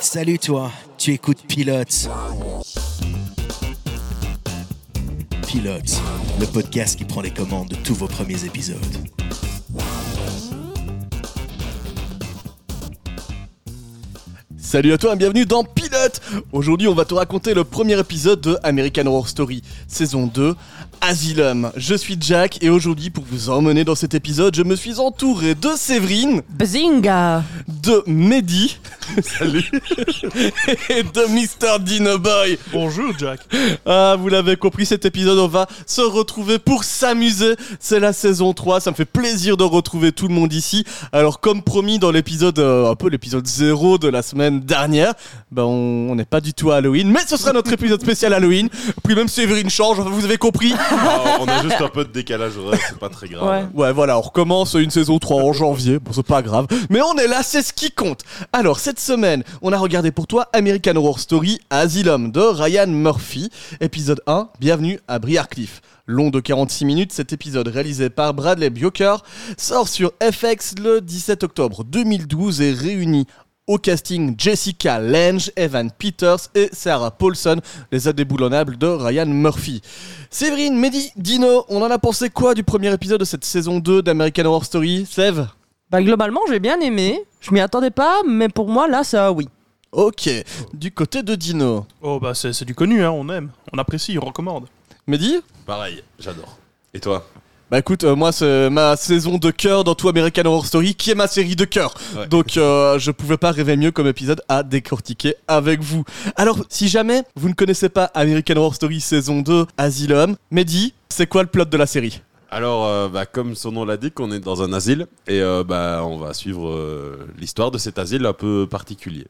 Salut toi, tu écoutes Pilote. Pilote, le podcast qui prend les commandes de tous vos premiers épisodes. Salut à toi et bienvenue dans Pilote Aujourd'hui on va te raconter le premier épisode de American Horror Story, saison 2, Asylum. Je suis Jack et aujourd'hui pour vous emmener dans cet épisode, je me suis entouré de Séverine, Bazinga de Mehdi, salut, et de Mr. Dino Boy. Bonjour Jack. Ah, vous l'avez compris, cet épisode, on va se retrouver pour s'amuser. C'est la saison 3, ça me fait plaisir de retrouver tout le monde ici. Alors, comme promis dans l'épisode, euh, un peu l'épisode 0 de la semaine dernière, ben on on n'est pas du tout à Halloween, mais ce sera notre épisode spécial Halloween. Puis même Séverine change, vous avez compris. Ah, on a juste un peu de décalage horaire, c'est pas très grave. Ouais. Ouais, voilà, on recommence une saison 3 en janvier. Bon, c'est pas grave. Mais on est là, c'est ce qui compte. Alors, cette semaine, on a regardé pour toi American Horror Story Asylum de Ryan Murphy. Épisode 1, bienvenue à Briarcliff. Long de 46 minutes, cet épisode réalisé par Bradley Bioker sort sur FX le 17 octobre 2012 et réunit au casting Jessica Lange, Evan Peters et Sarah Paulson, les indéboulonnables de Ryan Murphy. Séverine, Mehdi, Dino, on en a pensé quoi du premier épisode de cette saison 2 d'American Horror Story Sève? Bah globalement j'ai bien aimé, je m'y attendais pas, mais pour moi là ça oui. Ok, du côté de Dino. Oh bah c'est c'est du connu, hein, on aime, on apprécie, on recommande. Mehdi? Pareil, j'adore. Et toi? Bah écoute, euh, moi c'est ma saison de cœur dans tout American Horror Story qui est ma série de cœur. Ouais. Donc euh, je pouvais pas rêver mieux comme épisode à décortiquer avec vous. Alors si jamais vous ne connaissez pas American Horror Story saison 2 Asylum, Mehdi, c'est quoi le plot de la série? Alors, euh, bah, comme son nom l'indique, on est dans un asile et bah, on va suivre l'histoire de cet asile un peu particulier.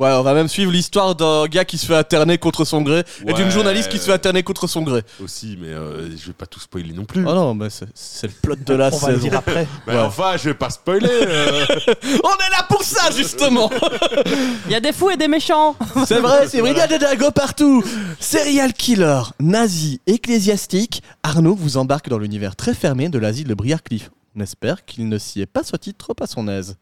Ouais, on va même suivre l'histoire d'un gars qui se fait alterner contre son gré et d'une journaliste qui se fait alterner contre son gré. Aussi, mais euh, je vais pas tout spoiler non plus. Oh non, mais c'est- le plot de la on va le saison. dire après. Bah, Ouais. Enfin, je vais pas spoiler. euh. On est là pour ça justement Il y a des fous et des méchants C'est vrai, c'est vrai, il y a des dagos partout Serial killer, nazi, ecclésiastique, Arnaud vous embarque dans l'univers très fermé de l'asile de Briarcliff. On espère qu'il ne s'y est pas sorti trop à son aise.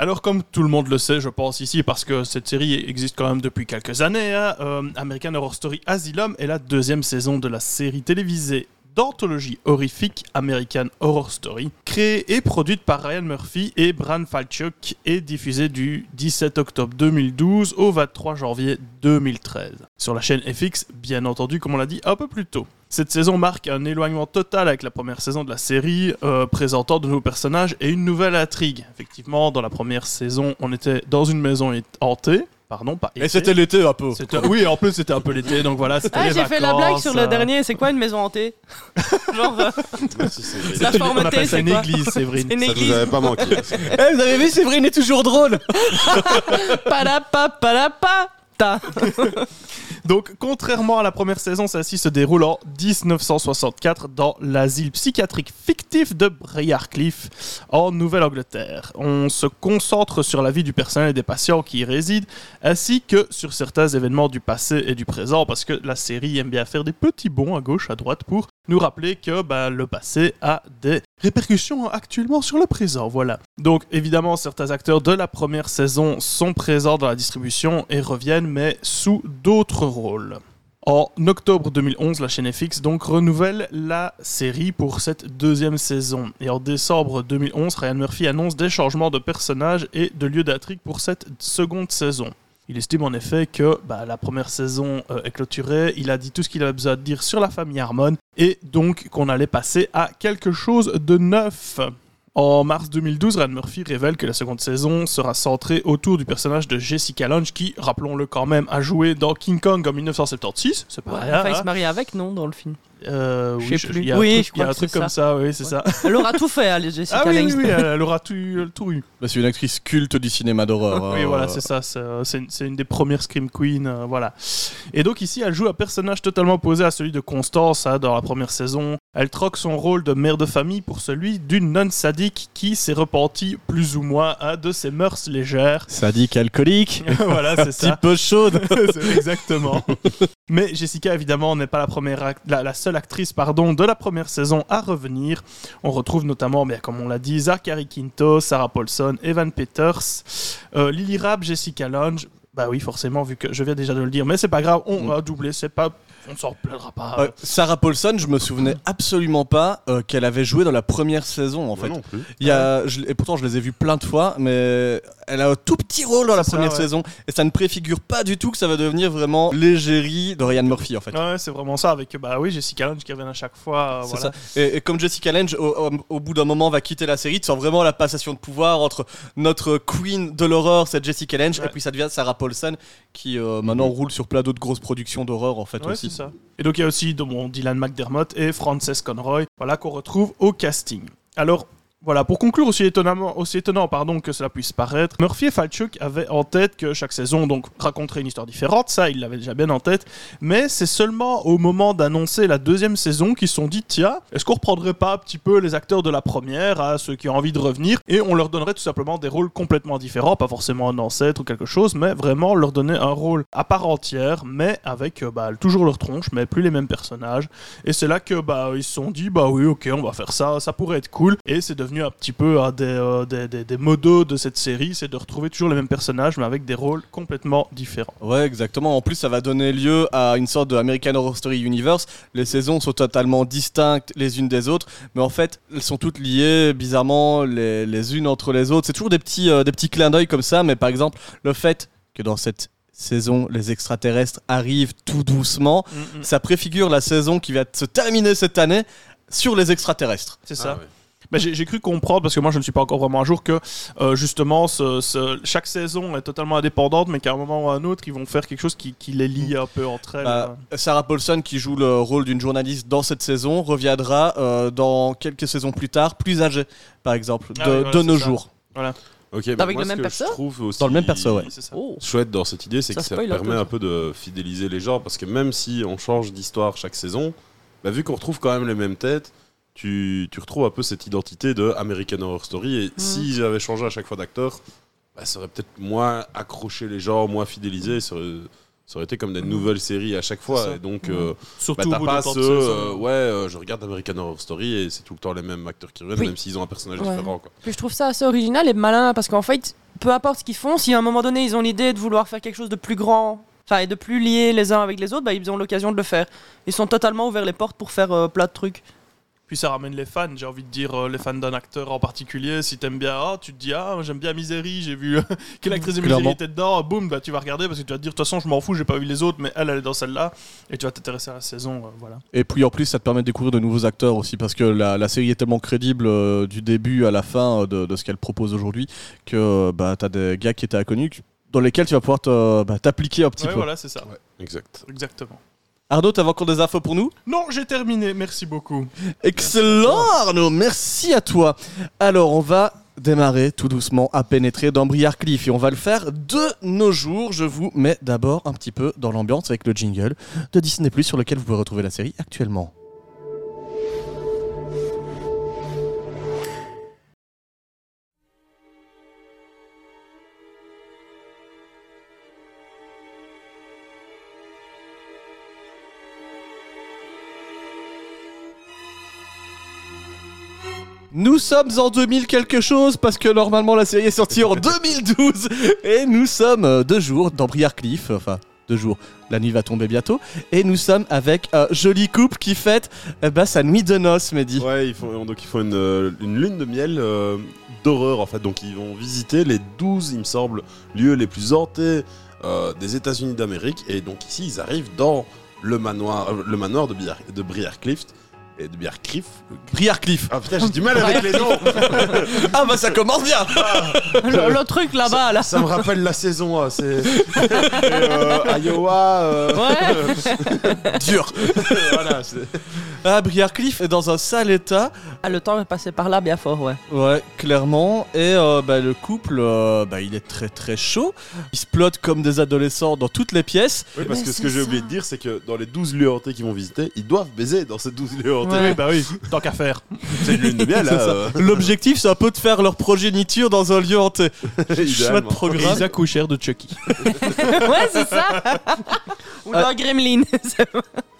Alors comme tout le monde le sait, je pense ici, parce que cette série existe quand même depuis quelques années, hein, euh, American Horror Story Asylum est la deuxième saison de la série télévisée d'anthologie horrifique American Horror Story, créée et produite par Ryan Murphy et Bran Falchuk et diffusée du 17 octobre 2012 au 23 janvier 2013. Sur la chaîne FX, bien entendu, comme on l'a dit un peu plus tôt. Cette saison marque un éloignement total avec la première saison de la série, euh, présentant de nouveaux personnages et une nouvelle intrigue. Effectivement, dans la première saison, on était dans une maison hantée. Pardon, pas Et c'était l'été un peu. Oui, en plus c'était un peu l'été, donc voilà, c'était Ah les j'ai fait la blague vacances, sur le euh, dernier, c'est quoi une maison hantée Genre euh, c'est- la On formeté appelle ça c'est une quoi église, Séverine. Une Ça nous église avait pas manqué. Eh, vous avez vu, Séverine est toujours drôle Palapa palapa Donc, contrairement à la première saison, celle-ci se déroule en 1964 dans l'asile psychiatrique fictif de Briarcliff, en Nouvelle-Angleterre. On se concentre sur la vie du personnel et des patients qui y résident, ainsi que sur certains événements du passé et du présent, parce que la série aime bien faire des petits bonds à gauche, à droite, pour nous rappeler que bah, le passé a des répercussions actuellement sur le présent. Voilà. Donc, évidemment, certains acteurs de la première saison sont présents dans la distribution et reviennent, mais sous d'autres rôles. En octobre 2011, la chaîne FX donc renouvelle la série pour cette deuxième saison. Et en décembre 2011, Ryan Murphy annonce des changements de personnages et de lieu d'intrigue pour cette seconde saison. Il estime en effet que bah, la première saison euh, est clôturée, il a dit tout ce qu'il avait besoin de dire sur la famille Harmon, et donc qu'on allait passer à quelque chose de neuf. En mars 2012, Ryan Murphy révèle que la seconde saison sera centrée autour du personnage de Jessica Lange qui, rappelons-le quand même, a joué dans King Kong en 1976. C'est pas Ouais, rien. enfin, il hein. se marie avec non dans le film? Euh, Je oui, sais plus. Il y a Oui, un je truc, il y a un truc comme ça, oui, c'est ça. Elle aura tout fait, hein, Jessica Ah oui, oui, Lange. oui, elle, elle aura tout, elle- tout eu. Bah, C'est une actrice culte du cinéma d'horreur. Oui, euh, voilà, c'est ça. C'est euh, une, c'est une des premières Scream Queen. euh, voilà. Et donc, ici, elle joue un personnage totalement opposé à celui de Constance hein, dans la première saison. Elle troque son rôle de mère de famille pour celui d'une nonne sadique qui s'est repentie plus ou moins hein, de ses mœurs légères. Sadique alcoolique, voilà, c'est un ça. petit peu chaude. Exactement. Mais Jessica, évidemment, n'est pas la, première la, la seule actrice pardon, de la première saison à revenir. On retrouve notamment, bien, comme on l'a dit, Zachary Quinto, Sarah Paulson, Evan Peters, euh, Lily Rabb, Jessica Lange. Bah oui, forcément, vu que je viens déjà de le dire, mais c'est pas grave, on Mm. va doubler, c'est pas. On ne s'en plaindra pas. Ouais, Sarah Paulson, je me souvenais absolument pas euh, qu'elle avait joué dans la première saison en fait. non plus. Il y a, je- et pourtant je les ai vus plein de fois, mais elle a un tout petit rôle dans la ça, première ouais. saison et ça ne préfigure pas du tout que ça va devenir vraiment l'égérie de Ryan Murphy en fait. Ouais, c'est vraiment ça, avec bah oui, Jessica Lange qui revient à chaque fois. euh, C'est voilà. ça. Et, et comme Jessica Lange, au, au- au bout d'un moment, va quitter la série, tu sens vraiment la passation de pouvoir entre notre queen de l'horreur, cette Jessica Lange, Ouais. et puis ça devient Sarah Paulson, qui euh, maintenant roule sur plein d'autres grosses productions d'horreur en fait Ouais, aussi. Et donc il y a aussi Dylan McDermott et Frances Conroy, voilà qu'on retrouve au casting. Alors voilà, pour conclure aussi étonnamment, aussi étonnant pardon que cela puisse paraître, Murphy et Falchuk avaient en tête que chaque saison donc raconterait une histoire différente, ça ils l'avaient déjà bien en tête, mais c'est seulement au moment d'annoncer la deuxième saison qu'ils se sont dit tiens, est-ce qu'on reprendrait pas un petit peu les acteurs de la première à ceux qui ont envie de revenir et on leur donnerait tout simplement des rôles complètement différents, pas forcément un ancêtre ou quelque chose, mais vraiment leur donner un rôle à part entière, mais avec euh, bah, toujours leur tronche, mais plus les mêmes personnages. Et c'est là que bah ils se sont dit bah oui ok on va faire ça, ça pourrait être cool. Et c'est devenu un petit peu un des, euh, des, des, des modos de cette série, c'est de retrouver toujours les mêmes personnages mais avec des rôles complètement différents. Ouais, exactement. En plus, ça va donner lieu à une sorte de American Horror Story Universe. Les saisons sont totalement distinctes les unes des autres, mais en fait, elles sont toutes liées bizarrement les, les unes entre les autres. C'est toujours des petits, euh, des petits clins d'œil comme ça, mais par exemple, le fait que dans cette saison, les extraterrestres arrivent tout doucement, Mm, mm. ça préfigure la saison qui va se terminer cette année sur les extraterrestres. C'est ça. Ah ouais. Bah, j'ai cru comprendre, parce que moi je ne suis pas encore vraiment à jour, que euh, justement ce- ce- chaque saison est totalement indépendante, mais qu'à un moment ou à un autre, ils vont faire quelque chose qui, qui les lie un peu entre elles. Bah, Sarah Paulson, qui joue le rôle d'une journaliste dans cette saison, reviendra euh, dans quelques saisons plus tard, plus âgée, par exemple, de, Ah oui, voilà, de nos ça. jours. Ok, bah, Avec moi, le même perso je trouve aussi Dans le même perso, ouais. Oh. chouette dans cette idée, c'est que ça permet peu. un peu de fidéliser les gens parce que même si on change d'histoire chaque saison, bah, vu qu'on retrouve quand même les mêmes têtes, tu, tu retrouves un peu cette identité de American Horror Story. Mm. Et s'ils avaient changé à chaque fois d'acteur, bah, ça aurait peut-être moins accroché les gens, moins fidélisé. Ça aurait, ça aurait été comme des nouvelles séries à chaque Mm. Fois. Et donc, euh, bah, Surtout au t'as pas ce, euh, ouais, euh, je regarde American Horror Story et c'est tout le temps les mêmes acteurs qui reviennent, Oui. même s'ils ont un personnage Ouais. différent. Quoi. Puis je trouve ça assez original et malin parce qu'en fait, peu importe ce qu'ils font, si à un moment donné ils ont l'idée de vouloir faire quelque chose de plus grand, enfin et de plus lié les uns avec les autres, bah, ils ont l'occasion de le faire. Ils sont totalement ouverts les portes pour faire euh, plein de trucs. Puis ça ramène les fans, j'ai envie de dire euh, les fans d'un acteur en particulier. Si t'aimes bien, ah, tu te dis, ah, j'aime bien Misery, j'ai vu quelle actrice de Misery était dedans, boum, bah tu vas regarder parce que tu vas te dire, de toute façon, je m'en fous, j'ai pas vu les autres, mais elle, elle est dans celle-là, et tu vas t'intéresser à la saison, euh, voilà. Et puis en plus, ça te permet de découvrir de nouveaux acteurs aussi, parce que la, la série est tellement crédible euh, du début à la fin euh, de, de ce qu'elle propose aujourd'hui, que bah, tu as des gars qui étaient inconnus, dans lesquels tu vas pouvoir te- bah, t'appliquer un petit Ouais, peu. voilà, c'est ça, Exact. exactement. Arnaud, t'avais encore des infos pour nous Non, j'ai terminé, merci beaucoup. Excellent Arnaud, merci à toi. Alors on va démarrer tout doucement à pénétrer dans Briar Cliff et on va le faire de nos jours. Je vous mets d'abord un petit peu dans l'ambiance avec le jingle de Disney Plus sur lequel vous pouvez retrouver la série actuellement. Nous sommes en 2000 quelque chose parce que normalement la série est sortie en 2012 et nous sommes euh, deux jours dans Briar Cliff, enfin deux jours, la nuit va tomber bientôt et nous sommes avec un joli couple qui fête eh ben, sa nuit de noces, Mehdi. Ouais, ils font, donc ils font une, euh, une lune de miel euh, d'horreur en fait. Donc ils vont visiter les 12, il me semble, lieux les plus hantés euh, des États-Unis d'Amérique. Et donc ici, ils arrivent dans le manoir, euh, le manoir de, Briar, de Briarcliff. Et de Briarcliff. Briar Cliff. Ah putain, j'ai du mal avec les noms. Ah bah ça commence bien le, le truc là-bas, là. Ça me rappelle la saison. hein, C'est et, euh, Iowa. euh, Ouais. Dur voilà, c'est- Ah, Briar Cliff est dans un sale état, Ah, le temps est passé par là bien fort, ouais. ouais, clairement, et euh, bah, le couple, euh, bah, il est très très chaud, ils se plotent comme des adolescents dans toutes les pièces, Oui, parce Mais que ce c'est que j'ai ça. oublié de dire, c'est que dans les 12 lieux hantés qu'ils vont visiter, ils doivent baiser dans ces 12 lieux hantés. Ouais. Oui, bah oui, tant qu'à faire. C'est une lune de miel, là. euh, L'objectif, c'est un peu de faire leur progéniture dans un lieu hanté. Chouette idéalement. Programme. ils accouchèrent de Chucky. ouais, c'est ça. Ou d'un gremlin.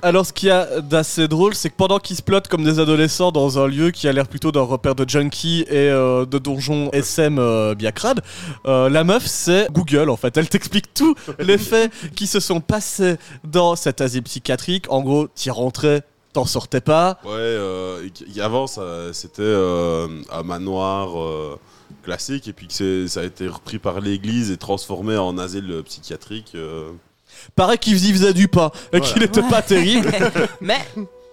Alors, ce qu'il y a d'assez drôle, c'est que pendant qu'ils se plotent comme des adolescents dans un lieu qui a l'air plutôt d'un repère de junkies et euh, de donjons SM euh, bien crades, euh, la meuf, c'est Google en fait. Elle t'explique tous les faits qui se sont passés dans cet asile psychiatrique. En gros, t'y rentrais, t'en sortais pas. Ouais, euh, avant, ça- c'était euh, un manoir euh, classique, et puis que ça a été repris par l'église et transformé en asile psychiatrique. euh. Pareil qu'ils y faisaient du pain et qu'il était pas terrible. Mais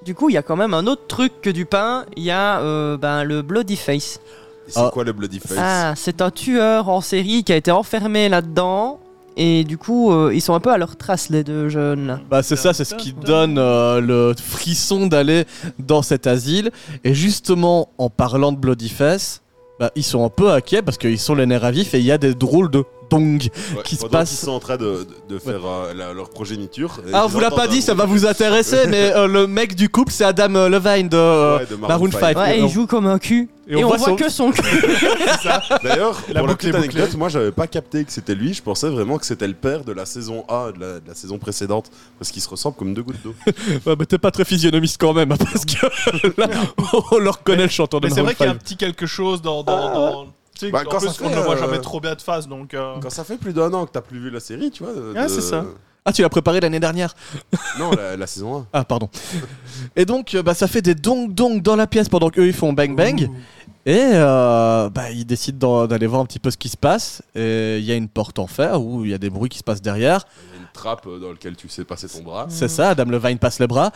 du coup, il y a quand même un autre truc que du pain. Il y a euh, ben, le Bloody Face. C'est Ah. quoi le Bloody Face? Ah, c'est un tueur en série qui a été enfermé là-dedans. Et du coup, euh, ils sont un peu à leur trace, les deux jeunes. Bah c'est ça, c'est ce qui donne euh, le frisson d'aller dans cet asile. Et justement, en parlant de Bloody Face, bah, ils sont un peu inquiets parce qu'ils sont les nerfs à vif et il y a des drôles de dong. Ouais, qui se passe- qu'ils sont en train de, de- de faire euh, la- leur progéniture. Ah, on ils vous l'a pas dit, ça va vous intéresser, mais euh, le mec du couple, c'est Adam euh, Levine de euh, Ouais, de Maroon Maroon 5. five. Ouais, Et il joue comme un cul. et Et on on, voit voit son- que son cul. D'ailleurs, La pour la boucle est petite anecdote, moi j'avais pas capté que c'était lui. Je pensais vraiment que c'était le père de la saison A, de la, de la saison précédente, parce qu'ils se ressemblent comme deux gouttes d'eau. Ouais, mais t'es pas très physionomiste quand même, hein, parce que là, on le reconnaît le chanteur de Mais c'est vrai qu'il y a un 5. petit quelque chose dans. dans, dans- tu sais, Bah, en quand plus, ça fait, on ne voit euh, jamais trop bien de face, donc. euh, Quand ça fait plus d'un an que t'as plus vu la série, tu vois. de- Ouais, c'est ça. Ah, tu l'as préparé l'année dernière Non, la, la saison 1. Ah, pardon. Et donc, euh, bah, ça fait des dong dong dans la pièce pendant qu'eux ils font bang bang. Et euh, bah, ils décident d'en- d'aller voir un petit peu ce qui se passe. Et il y a une porte en fer où il y a des bruits qui se passent derrière. Il y a une trappe euh, dans laquelle tu sais passer ton bras. C'est ça, Adam Levine passe les bras.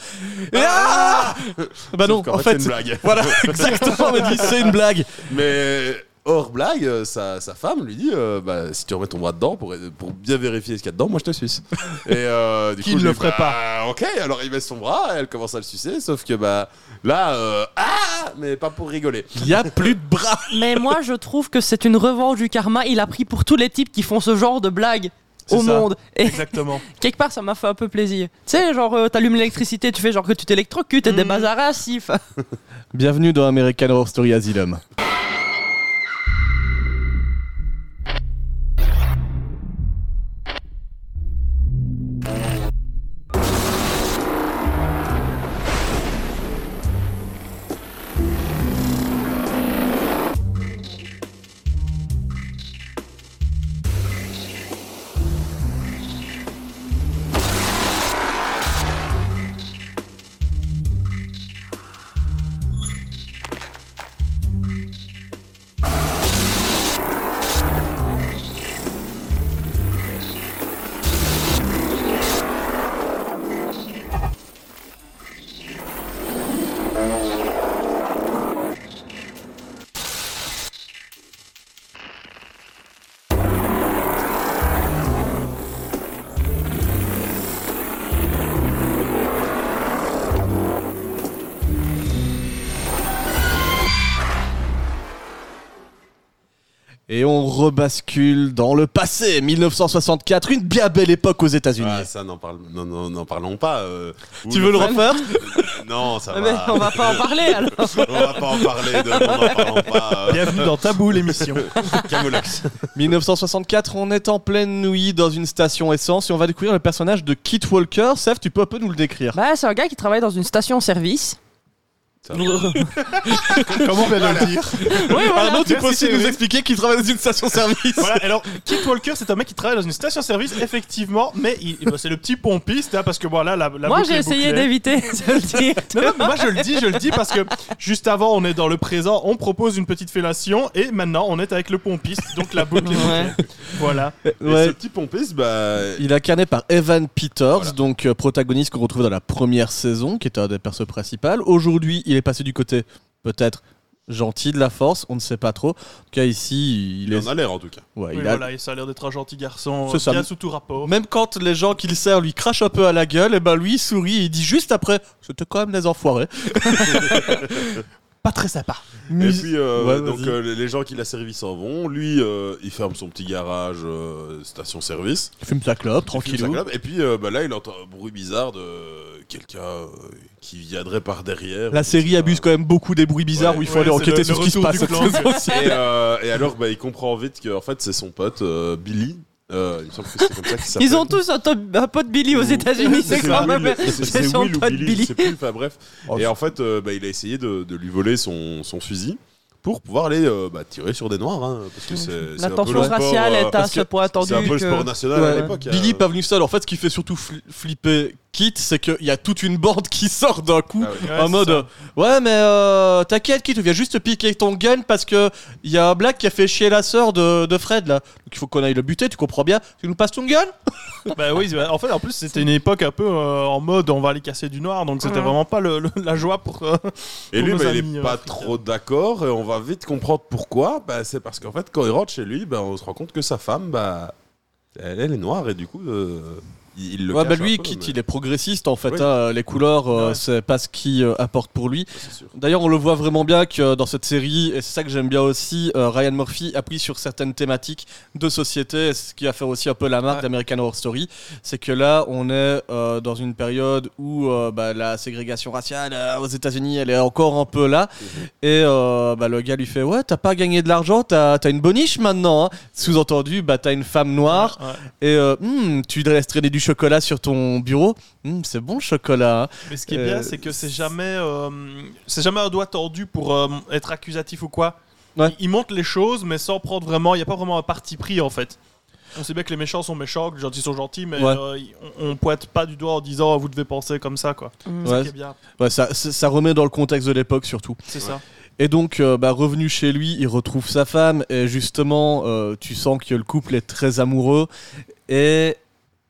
Et ah Bah non, qu'en en fait, c'est une blague. voilà, exactement, on dit c'est une blague. Mais hors blague, euh, sa, sa femme lui dit euh, bah, si tu remets ton bras dedans pour, pour bien vérifier ce qu'il y a dedans, moi je te suce. Et euh, du Qui coup, ne le ferait bah, Ok, alors il met son bras, elle commence à le sucer, sauf que bah là, euh, ah, mais pas pour rigoler. Il y a plus de bras. Mais moi, je trouve que c'est une revanche du karma. Il a pris pour tous les types qui font ce genre de blagues C'est au ça. monde. Et Exactement. quelque part, ça m'a fait un peu plaisir. Tu sais, genre, euh, t'allumes l'électricité, tu fais genre que tu t'électrocutes et des Mm. bazars assis. Bienvenue dans American Horror Story Asylum. Rebascule dans le passé, 1964, une bien belle époque aux États-Unis. Ah, ça, n'en parle- non, non, n'en parlons pas. euh, tu veux le refaire? Non, ça Mais va. on va pas en parler alors. On va pas en parler de on n'en parlons pas. euh, Bienvenue dans Tabou, l'émission. Camoulox. 1964, on est en pleine nuit dans une station essence et on va découvrir le personnage de Kit Walker. Seth, tu peux un peu nous le décrire? Bah, c'est un gars qui travaille dans une station-service. Oui, Comment on vient de le dire voilà. Arnaud, tu peux Merci, aussi nous Cédric. expliquer qu'il travaille dans une station-service Voilà, alors Kit Walker, c'est un mec qui travaille dans une station-service, effectivement, mais il- bah, c'est le petit pompiste, hein, parce que voilà, la, la Moi, boucle j'ai est essayé bouclée. d'éviter de le dire. Non, non, mais moi je le dis, je le dis parce que juste avant on est dans le présent, on propose une petite fellation et maintenant on est avec le pompiste, donc la boucle est Ouais. bouclée. Voilà. Et Ouais. ce petit pompiste, bah, Il est incarné par Evan Peters, Voilà. donc euh, protagoniste qu'on retrouve dans la première saison, qui était un des persos principaux. Aujourd'hui, il est passé du côté peut-être gentil de la force, on ne sait pas trop. En tout cas, ici, il, il est. en a l'air en tout cas. Ouais, Oui, il a- voilà, et ça a l'air d'être un gentil garçon, ça. bien sous tout rapport. Même quand les gens qu'il sert lui crachent un peu à la gueule, et ben lui il sourit et il dit juste après C'était quand même des enfoirés. Pas très sympa. Et puis, euh, Ouais, donc euh, les- gens qui l'a servi s'en vont. Lui, euh, il ferme son petit garage euh, station-service. Il fume sa clope, Il clope. Et puis euh, bah, là, il entend un bruit bizarre de quelqu'un euh, qui viendrait par derrière. La série abuse quand même beaucoup des bruits bizarres Ouais, où il faut ouais, aller enquêter sur ce qui se passe. Et, euh, et alors, bah, il comprend vite que en fait, c'est son pote euh, Billy. Euh, il me semble que c'est comme ça qu'il s'appelle. Ils ont tous un, top- un pote Billy aux États-Unis, c'est quand même. c'est- son Will pote Billy, Billy. je sais plus. Enfin bref. Oh, Et en fait, euh, bah, il a essayé de, de lui voler son, son fusil pour pouvoir aller euh, bah, tirer sur des noirs. hein, parce que c'est La un peu tension le sport, raciale est à ce point C'est un tendue peu le sport national Ouais. à l'époque. Billy euh. pas venu seul. En fait, ce qui fait surtout fli- flipper Kit, c'est qu'il y a toute une bande qui sort d'un coup. Ah. Ouais, en mode ça. ouais mais euh, t'inquiète Kit tu viens juste te piquer ton gun parce que il y a un black qui a fait chier la sœur de, de Fred là donc il faut qu'on aille le buter tu comprends bien tu nous passes ton gun? Bah oui, bah, en fait, en plus, c'était une époque un peu euh, en mode on va aller casser du noir, donc c'était Mhm. vraiment pas le, le- la joie pour. euh, Et pour lui, nos bah, il est euh, pas trop d'accord et on va vite comprendre pourquoi. Bah, c'est parce qu'en fait, quand il rentre chez lui, bah, on se rend compte que sa femme, bah, elle, elle est noire et du coup, euh, il, il le ouais bah lui peu, mais- il est progressiste en fait Oui. hein, les couleurs euh, Ouais. c'est pas ce qui euh, apporte pour lui Ouais. D'ailleurs, on le voit vraiment bien que dans cette série, et c'est ça que j'aime bien aussi, euh, Ryan Murphy a pris sur certaines thématiques de société, et ce qui va faire aussi un peu la marque d'American Horror Story, c'est que là, on est euh, dans une période où euh, bah, la ségrégation raciale euh, aux États-Unis, elle est encore un peu là, et euh, bah, le gars lui fait ouais, t'as pas gagné de l'argent, t'as as une boniche maintenant. hein. Sous-entendu, bah t'as une femme noire, et euh, Hmm, tu traîner du chocolat sur ton bureau. Hmm, c'est bon le chocolat. hein. Mais ce qui est Euh, bien, c'est que c'est jamais, euh, c'est jamais un doigt tordu pour euh, être accusatif ou quoi. Ouais. Il, il montre les choses, mais sans prendre vraiment. Il n'y a pas vraiment un parti pris en fait. On sait bien que les méchants sont méchants, que les gentils sont gentils, mais Ouais. euh, on, on pointe pas du doigt en disant vous devez penser comme ça quoi. Mm. Ça qui est bien, Ouais, ça, ça ça remet dans le contexte de l'époque surtout. c'est ça. Et donc, euh, bah, revenu chez lui, il retrouve sa femme. Et justement, euh, tu sens que le couple est très amoureux. Et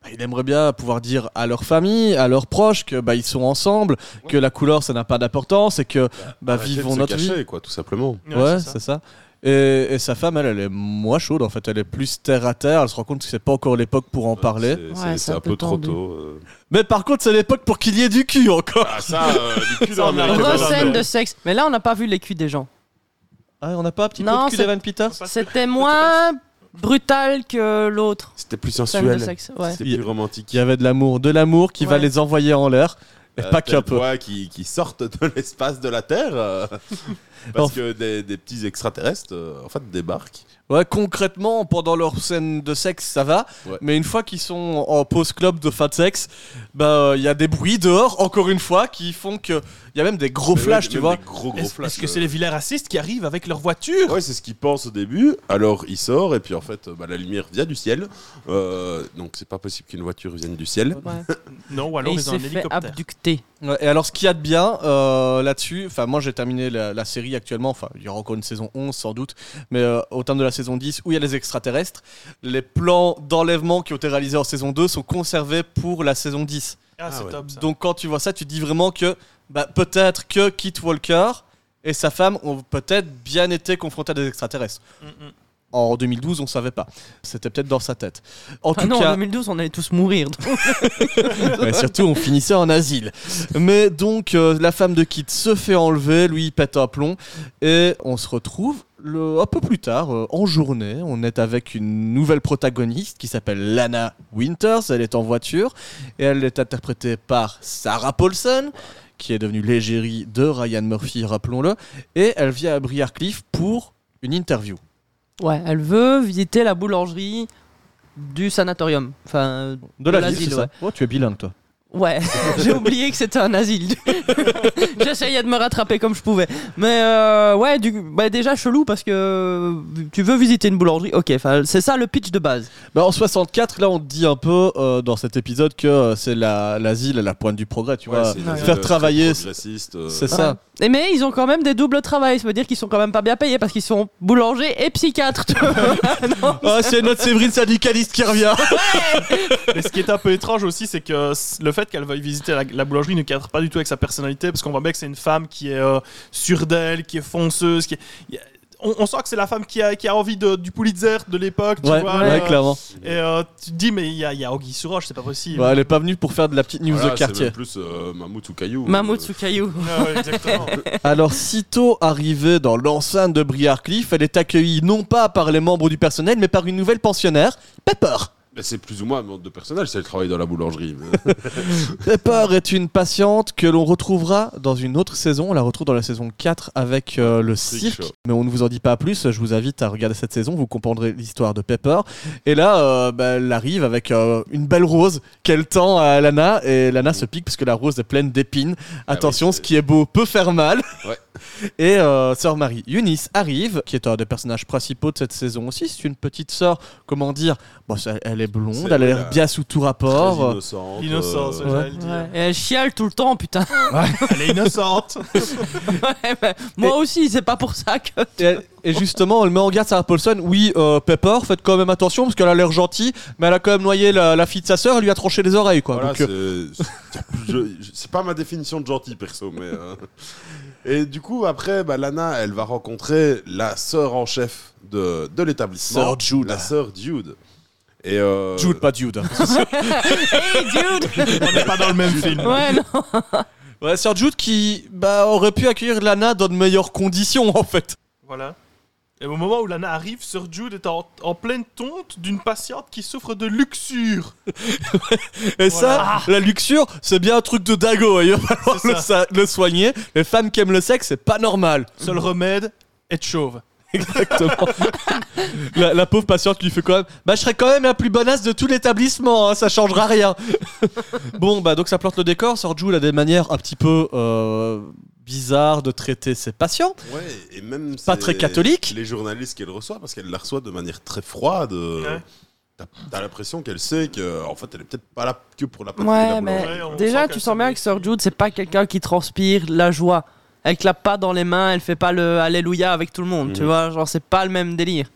bah, il aimerait bien pouvoir dire à leur famille, à leurs proches, que bah, ils sont ensemble, que la couleur, ça n'a pas d'importance et que bah, de vivons se notre vie. cacher, quoi, tout simplement. Ouais, c'est ça. Et, et sa femme, elle, elle est moins chaude en fait. Elle est plus terre à terre. Elle se rend compte que c'est pas encore l'époque pour en parler. C'est- Ouais, un un peu peu trop tôt. euh. Mais par contre, c'est l'époque pour qu'il y ait du cul encore. Ah, ça, euh, du cul dans raison. Grosse scène de sexe. Mais là, on n'a pas vu les culs des gens. Ah, on n'a pas un petit Non, peu de cul c'est- d'Evan Peters C'était moins brutal que l'autre C'était plus sensuel. Ouais. C'était plus romantique. Il y avait de l'amour, de l'amour qui va les envoyer en l'air. Et Euh, pas qu'un peu. qui, qui sortent de l'espace de la Terre. euh, parce Enfin. que des, des petits extraterrestres, euh, en fait, débarquent. Ouais, concrètement, pendant leur scène de sexe, ça va. Ouais. Mais une fois qu'ils sont en pause club de fin de sexe, bah il y a des bruits dehors, encore une fois, qui font que il y a même des gros Mais flashs, ouais, tu même vois. Des gros, gros Est-ce flashs. est-ce que euh. c'est les vilains racistes qui arrivent avec leur voiture? Ouais, c'est ce qu'il pense au début. Alors il sort et puis en fait, euh, bah, la lumière vient du ciel. Euh, donc c'est pas possible qu'une voiture vienne du ciel. Ouais. Non, ou alors il ils ont un fait hélicoptère. et alors, ce qu'il y a de bien euh, là-dessus, enfin, moi j'ai terminé la, la série actuellement, enfin, il y aura encore une saison 11 sans doute, mais euh, au terme de la saison 10 où il y a les extraterrestres, les plans d'enlèvement qui ont été réalisés en saison 2 sont conservés pour la saison 10. Ah, Ah ouais. top ça. Donc quand tu vois ça, tu te dis vraiment que bah, peut-être que Kit Walker et sa femme ont peut-être bien été confrontés à des extraterrestres. Mm, mm. En 2012, on savait pas. C'était peut-être dans sa tête. En Ah tout non, en cas, 2012, on allait tous mourir. ouais, surtout, on finissait en asile. Mais donc, euh, la femme de Kit se fait enlever, lui, il pète un plomb. Et on se retrouve le- un peu plus tard, euh, en journée. On est avec une nouvelle protagoniste qui s'appelle Lana Winters. Elle est en voiture. Et elle est interprétée par Sarah Paulson qui est devenue l'égérie de Ryan Murphy, rappelons-le. Et elle vient à Briarcliff pour une interview. Ouais, elle veut visiter la boulangerie du sanatorium. Enfin, De la ville, ouais. Oh, tu es bilingue, toi. Ouais, j'ai oublié que c'était un asile. J'essayais de me rattraper comme je pouvais. Mais euh, ouais, du, bah déjà chelou parce que euh, tu veux visiter une boulangerie? Ok, c'est ça le pitch de base. Bah, en 64, là, on te dit un peu euh, dans cet épisode que c'est la- l'asile à la pointe du progrès, tu vois. Ouais. ville Faire travailler, euh, C'est ça. Et mais ils ont quand même des doubles travails. Ça veut dire qu'ils sont quand même pas bien payés parce qu'ils sont boulangers et psychiatres. vois. Ah, c'est notre Séverine syndicaliste qui revient. Mais ce qui est un peu étrange aussi, c'est que le fait qu'elle veuille visiter la, la boulangerie ne cadre pas du tout avec sa personnalité, parce qu'on voit bien que c'est une femme qui est euh, sûre d'elle, qui est fonceuse, qui est- y a- on, on sent que c'est la femme qui a, qui a envie de- du Pulitzer de l'époque, tu Ouais, vois. ouais, euh, clairement. Et euh, tu te dis, mais il y a, il y a Anguille sur roche, c'est pas possible. Bah, elle est pas venue pour faire de la petite news voilà, de c'est quartier. même plus euh, Mammouth ou Caillou. Mammouth sous caillou. Ah exactement. Alors, sitôt arrivée dans l'enceinte de Briarcliff, elle est accueillie non pas par les membres du personnel, mais par une nouvelle pensionnaire, Pepper. C'est plus ou moins un mode de personnage, c'est le travail dans la boulangerie. Pepper est une patiente que l'on retrouvera dans une autre saison. On la retrouve dans la saison 4 avec euh, le Freak cirque. Show. Mais on ne vous en dit pas plus. Je vous invite à regarder cette saison. Vous comprendrez l'histoire de Pepper. Et là, euh, bah, elle arrive avec euh, une belle rose qu'elle tend à Lana. Et Lana se pique parce que la rose est pleine d'épines. Ah Attention, oui, ce qui est beau peut faire mal. Ouais. Et euh, sœur Marie Eunice arrive, qui est un des personnages principaux de cette saison aussi. C'est une petite sœur, comment dire bon, ça- Elle est blonde, elle a l'air la- bien sous tout Très rapport. euh, innocente. Innocence, euh, ouais. dire. Et elle chiale tout le temps, putain. Elle est innocente. Moi aussi, c'est pas pour ça que. Et, elle- et justement, elle met en garde Sarah Paulson. Oui, euh, Pepper, faites quand même attention parce qu'elle a l'air gentille, mais elle a quand même noyé la, la fille de sa sœur. Elle lui a tranché les oreilles, quoi. Voilà, Donc, euh, c'est pas ma définition de gentil perso, mais. Et du coup, après, bah, Lana, elle va rencontrer la sœur en chef de, de l'établissement. Sœur Jude. La sœur Jude. Et euh, Jude, pas Jude. Hey, dude On n'est pas dans le même film. Ouais, non. ouais, Sœur Jude qui bah, aurait pu accueillir Lana dans de meilleures conditions, en fait. Voilà. Et au moment où Lana arrive, Sir Jude est en, en pleine tonte d'une patiente qui souffre de luxure. Et Voilà. ça, la luxure, c'est bien un truc de dago. Il va falloir le, ça. sa- le soigner. Les femmes qui aiment le sexe, c'est pas normal. Seul remède, être chauve. Exactement. la, la pauvre patiente lui fait quand même Bah, je serais quand même la plus bonasse de tout l'établissement, hein, ça changera rien. bon, bah, donc ça plante le décor. Sir Jude a des manières un petit peu euh, bizarres de traiter ses patients. Ouais, et même. Pas très catholique. Les journalistes qu'elle reçoit, parce qu'elle la reçoit de manière très froide. euh, Ouais. T'as l'impression qu'elle sait que, en fait, elle est peut-être pas là que pour la Ouais, mais. Ouais, déjà, sent tu sens bien s'en que Sir Jude, c'est pas quelqu'un qui transpire la joie. Elle clappe pas dans les mains, elle fait pas le Alléluia avec tout le monde, tu Mhm. vois. Genre, c'est pas le même délire.